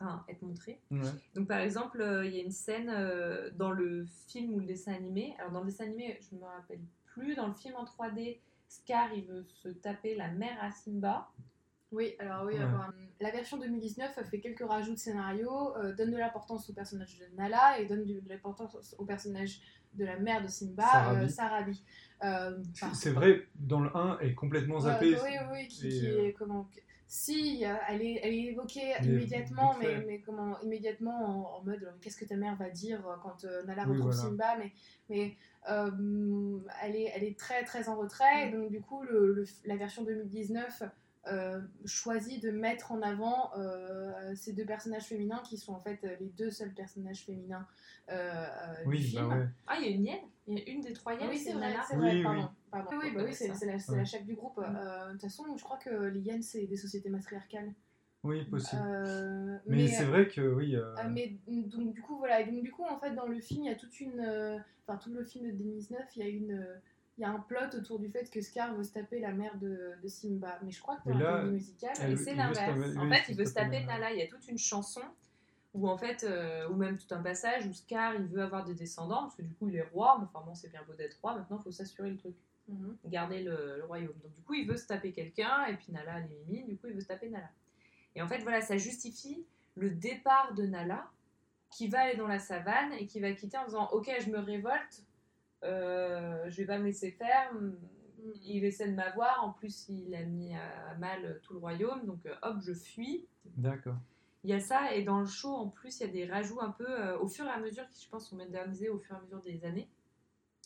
enfin, être montrés. Ouais. Donc par exemple, euh, il y a une scène euh, dans le film ou le dessin animé. Alors dans le dessin animé, je me rappelle plus. Dans le film en 3D, Scar il veut se taper la mère à Simba. Oui, alors oui, Ouais. alors, euh, la version 2019 fait quelques rajouts de scénario, euh, donne de l'importance au personnage de Nala et donne de l'importance au personnage de la mère de Simba, Sarabi. euh, Sarabi. Euh, C'est vrai, dans le 1, elle est complètement zappée. Oui, oui, qui, Et, qui euh, est comment si euh, elle est, elle est évoquée Mais immédiatement, mais, mais comment immédiatement en, en mode euh, qu'est-ce que ta mère va dire euh, quand euh, Nala Oui, retrouve voilà. Simba, mais mais euh, elle est elle est très très en retrait, et donc du coup le, le- la version 2019 euh, choisit de mettre en avant euh, ces deux personnages féminins qui sont en fait les deux seuls personnages féminins du film. bah ouais. Ah, il y a une hyène. Il y a une des trois hyènes. Oui, c'est vrai, c'est vrai, oui. pardon. Pardon. Oui, oui, bah oui, c'est la, la chef du groupe. Mm. Euh, De toute façon, je crois que les hyènes, c'est des sociétés matriarcales. Oui, possible. Euh, mais c'est vrai que oui. euh, euh, mais donc du coup voilà et donc du coup en fait dans le film il y a toute une euh, enfin tout le film de 2019 il y a une euh, il y a un plot autour du fait que Scar veut se taper la mère de, de Simba mais je crois que Et la comédie musicale elle- Et c'est l'inverse. En fait, il veut se taper Nala. Il y a toute une chanson où, en fait, euh, ou même tout un passage où Scar il veut avoir des descendants parce que du coup il est roi. Mais enfin bon, c'est bien beau d'être roi. Maintenant, il faut s'assurer le truc, Mhm. garder le, le royaume. Donc du coup, il veut se taper quelqu'un et puis Nala mimie. Du coup, il veut se taper Nala. Et en fait, voilà, ça justifie le départ de Nala qui va aller dans la savane et qui va quitter en disant Ok, je me révolte, euh, je vais pas me laisser faire. Il essaie de m'avoir, en plus il a mis à mal tout le royaume, donc euh, hop, je fuis. D'accord. Il y a ça, et dans le show, en plus, il y a des rajouts un peu euh, au fur et à mesure qui, je pense, sont modernisés au fur et à mesure des années,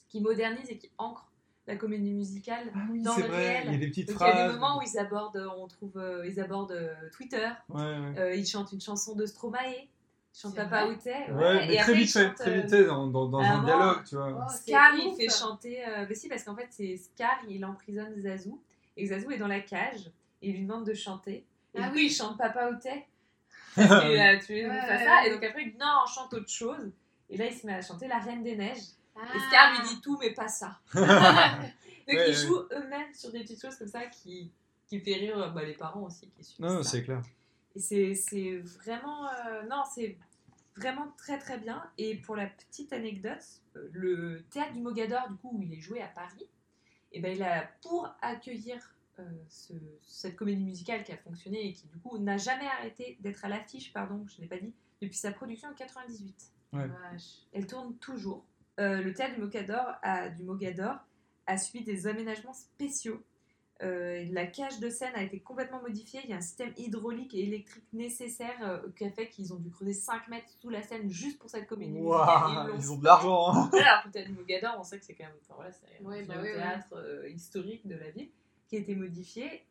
qui modernisent et qui ancrent la comédie musicale. Ah oui, Dans le vrai. réel. Il y a des petites Donc phrases. il y a des moments où ils abordent, on trouve, euh, ils abordent euh, Twitter, Ouais, ouais. euh, ils chantent une chanson de Stromae, ils chantent Papa Outé, Ouais, mais et très après, vite fait, chantent, très euh, vite dans, dans, dans à un dialogue, tu vois. Oh, Scar, il ouf. fait chanter. Euh, mais si, parce qu'en fait, c'est Scar, il emprisonne Zazu. Et Zazu est dans la cage. Et il lui demande de chanter. Et Ah du coup, oui. il chante Papa Outé. Parce qu'il a tué ouais. Et donc après, il dit non, on chante autre chose. Et là, il se met à chanter La Reine des Neiges. Et Ah. Scar lui dit tout, mais pas ça. donc Ouais, ils ouais. jouent eux-mêmes sur des petites choses comme ça qui, qui fait rire bah, les parents aussi qui suivent Non, c'est clair. Et c'est c'est vraiment. euh, non, c'est vraiment très très bien. Et pour la petite anecdote, euh, le théâtre du Mogador, du coup, où il est joué à Paris, et ben, il a, pour accueillir euh, ce- cette comédie musicale qui a fonctionné et qui, du coup, n'a jamais arrêté d'être à l'affiche, pardon, je n'ai pas dit, depuis sa production en 98. Ouais. Vache. Elle tourne toujours. Euh, le théâtre du Mogador, a, du Mogador a subi des aménagements spéciaux. Euh, la cage de scène a été complètement modifiée. Il y a un système hydraulique et électrique nécessaire euh, qui a fait qu'ils ont dû creuser 5 mètres sous la scène juste pour cette comédie musicale. Ils ont de l'argent. hein. Alors, le théâtre du Mogador, on sait que c'est quand même enfin, voilà, c'est un Ouais, bah théâtre euh, historique de la ville qui a été modifié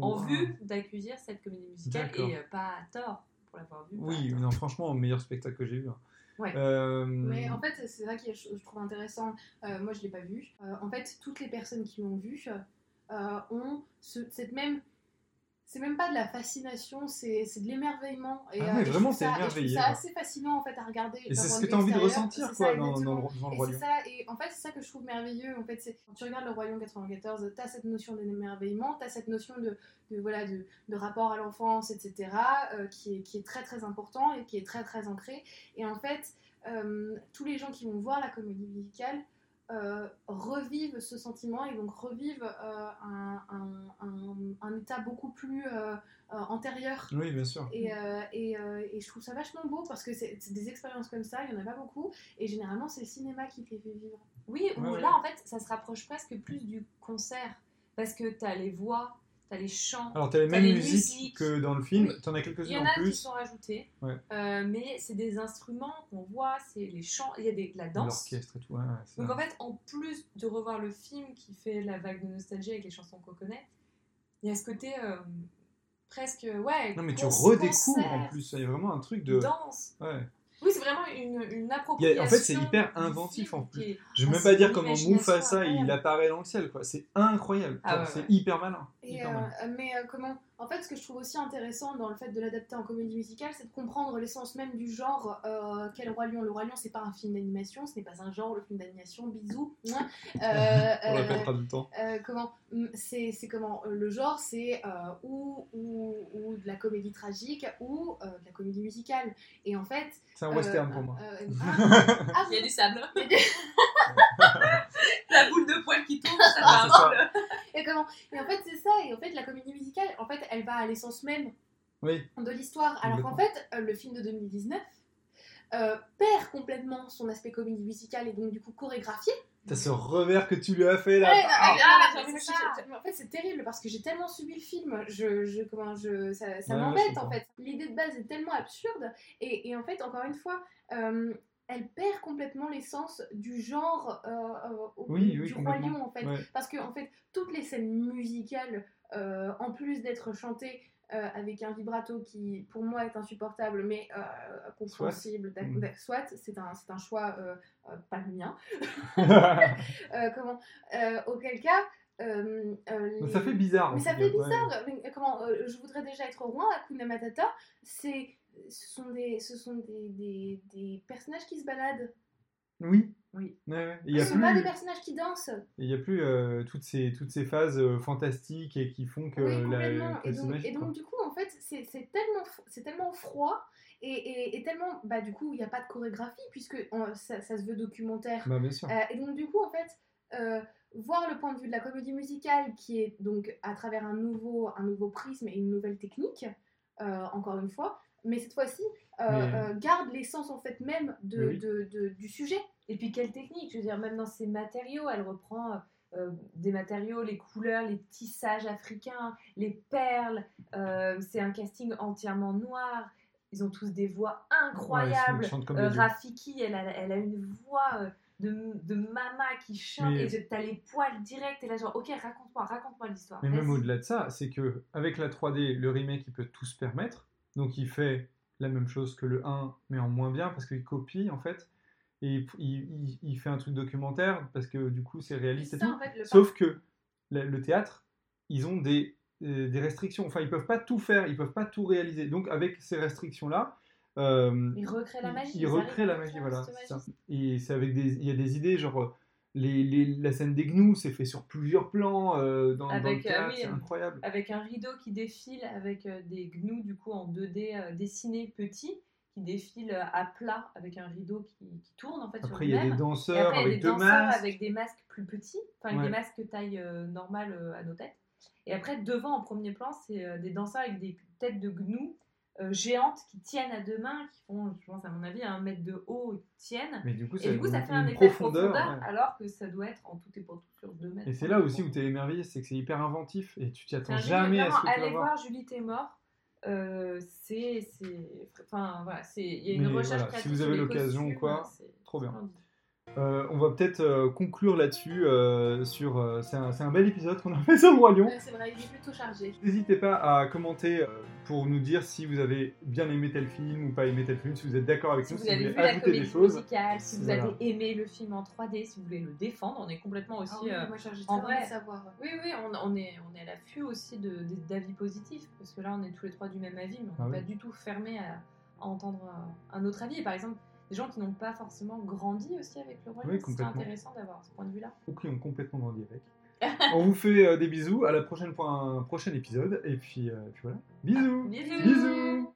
en vue d'accueillir cette comédie musicale D'accord. et euh, pas à tort pour l'avoir vue. Oui, non, franchement, meilleur spectacle que j'ai vu. hein. Ouais. Euh, Mais en fait, c'est ça qui je trouve intéressant. Euh, moi, je l'ai pas vu. Euh, en fait, toutes les personnes qui l'ont vu ont ce- cette même. C'est même pas de la fascination, c'est c'est de l'émerveillement. Et, Ah euh, vraiment, trouve émerveillé, quoi. assez fascinant en fait à regarder. Et c'est ce que tu as envie de ressentir, C'est quoi, ça, dans, dans le, le Et c'est Lion. ça, et en fait, c'est ça que je trouve merveilleux. En fait, c'est quand tu regardes le Royaume 94, tu as cette notion d'émerveillement, tu as cette notion de, de, voilà, de, de rapport à l'enfance, etc., euh, qui, est, qui est très très important et qui est très très ancré. Et en fait, euh, tous les gens qui vont voir la comédie musicale euh, revivent ce sentiment et donc revivent euh, un, un- un- un état beaucoup plus euh, antérieur. Oui, bien sûr. Et, et, et je trouve ça vachement beau parce que c'est des expériences comme ça, il n'y en a pas beaucoup. Et généralement, c'est le cinéma qui te les fait vivre. Oui, ou Ouais, ouais. là en fait ça se rapproche presque plus du concert parce que t'as les voix, t'as les chants. Alors, t'as les mêmes les musiques musiques. que dans le film. Oui. T'en as Il y quelques-unes en en a qui plus. sont rajoutés, Ouais. euh, mais c'est des instruments qu'on voit, c'est les chants, il y a des, de la danse. L'orchestre et tout. ouais, Donc en fait, en plus de revoir le film qui fait la vague de nostalgie avec les chansons qu'on connaît, il y a ce côté euh, presque ouais. Non, mais tu redécouvres en plus. Il y a vraiment un truc de. Danse. Ouais. Oui, c'est vraiment une, une appropriation. a- en fait, c'est hyper inventif, en plus. Je vais Ah, même pas dire comment Mufasa il apparaît dans le ciel. C'est incroyable. Ah ouais, c'est ouais. hyper malin. Et euh, mais euh, comment En fait, ce que je trouve aussi intéressant dans le fait de l'adapter en comédie musicale, c'est de comprendre l'essence même du genre. Euh, quel roi lion Le roi lion, c'est pas un film d'animation, ce n'est pas un genre, le film d'animation. Bisous. Mouah. Euh, On euh, répétera tout le temps. euh, comment hum, c'est c'est comment le genre c'est euh, ou, ou, ou de la comédie tragique ou euh, de la comédie musicale et en fait C'est un euh, western pour moi. euh, ah, ah, Il y a du sable. du- La boule de poil qui tourne, ça fait Ah, et comment et en fait c'est ça et en fait la comédie musicale en fait elle va à l'essence même Oui, de l'histoire. Alors qu'en fait euh, le film de 2019 euh, perd complètement son aspect comédie musicale et donc du coup chorégraphié. T'as ce revers que tu lui as fait là. Ouais, non, Ah, Ah, mais En fait, c'est terrible parce que j'ai tellement subi le film, je, je, comment, je, ça, ça Ouais, ouais, je m'embête en fait. L'idée de base est tellement absurde et, et en fait, encore une fois, euh, elle perd complètement l'essence du genre euh, euh, Oui, du roi lion en fait. Ouais. Parce que en fait, toutes les scènes musicales, euh, en plus d'être chantées euh, avec un vibrato qui, pour moi, est insupportable, mais compréhensible, Mm. soit, c'est un, un choix pas le mien. Comment Auquel cas, euh, euh, les- ça fait bizarre. mais ça fait ouais. bizarre. Comment euh, Je voudrais déjà être roi, Hakuna Matata. C'est, ce sont des, ce sont des, des, des personnages qui se baladent. Oui. Oui. Ouais, Ce y a ne sont pas des personnages qui dansent. il y a plus euh, toutes ces toutes ces phases euh, fantastiques et qui font que oui, la, complètement. que Et donc, et donc, du coup, en fait, c'est, tellement, c'est tellement froid. Et, et, et tellement, bah, du coup, il n'y a pas de chorégraphie puisque ça, ça se veut documentaire. Bah bien sûr. Euh, et donc, du coup, en fait, voir le point de vue de la comédie musicale qui est donc à travers un nouveau, un nouveau prisme et une nouvelle technique, encore une fois, mais cette fois-ci, euh, Mais- euh, garde l'essence en fait même de, Mais oui. de- de- du sujet. Et puis quelle technique, je veux dire, même dans ses matériaux, elle reprend euh, des matériaux, les couleurs, les tissages africains, les perles. euh, c'est un casting entièrement noir. Ils ont tous des voix incroyables. Ouais, Euh. Rafiki, elle a, elle a une voix de, de mama qui chante Mais- et t'as les poils directs. Et là, genre, ok, raconte-moi, raconte-moi l'histoire. Mais même au-delà de ça, c'est que avec la 3D, le remake, il peut tout se permettre. Donc il fait la même chose que le 1, mais en moins bien, parce qu'il copie en fait. Et il, il- il fait un truc documentaire, parce que du coup c'est réaliste et ça, tout. en fait, le Sauf que le, le théâtre, ils ont des, euh, des restrictions. Enfin, ils peuvent pas tout faire, ils peuvent pas tout réaliser. Donc avec ces restrictions-là, euh, Ils recréent la magie. ils ils recréent arrivent la magie, voilà. ça. Et c'est avec des, il y a des idées, genre euh, les, les- la scène des gnous, c'est fait sur plusieurs plans euh, dans, dans le Avec, euh, théâtre, oui, c'est incroyable. avec un rideau qui défile, avec euh, des gnous du coup en 2D euh, dessinés petits, qui défilent à plat avec un rideau qui, qui tourne en fait Après, sur il y a des danseurs après, avec des deux danseurs masques. avec des masques plus petits, enfin avec Ouais. des masques taille normale à nos têtes. Et après, devant en premier plan, c'est des danseurs avec des têtes de gnous géantes qui tiennent à deux mains, qui font, je pense à mon avis, un mètre de haut, et qui tiennent. Mais du coup, Et du coup, ça fait un effet de profondeur. profondeur, ouais. alors que ça doit être en tout et pour tout sur deux mètres. Et c'est là aussi où tu es émerveillé, c'est que c'est hyper inventif et tu t'y attends jamais à ce que tu allez voir. Julie t'es mort. Euh, c'est, enfin voilà, c'est, il y a une Mais recherche voilà, si vous avez l'occasion quoi, trop bien. Euh, on va peut-être euh, conclure là-dessus. euh, sur, euh, c'est un, c'est un bel épisode qu'on a fait sur le Roi Lion. C'est vrai, il est plutôt chargé. N'hésitez pas à commenter euh, pour nous dire si vous avez bien aimé tel film ou pas aimé tel film, si vous êtes d'accord avec Si nous, vous si vous avez voulez vu la ajouter des comédie choses. musicale, si vous Voilà. avez aimé le film en 3D, si vous voulez le défendre, on est complètement aussi. Ah oui, euh, moi, en vrai, savoir. Oui, oui, on, on est, on est à l'affût aussi de, de- d'avis positifs, parce que là, on est tous les trois du même avis, mais on Ah n'est oui. pas du tout fermé à, à entendre un, un autre avis. Et par exemple, des gens qui n'ont pas forcément grandi aussi avec le roi, Oui, c'est intéressant d'avoir ce point de vue-là. Ou qui ont complètement grandi avec. on vous fait euh, des bisous. À la prochaine pour un prochain épisode. Et puis, euh, puis voilà. Bisous. Bisous. Bisous.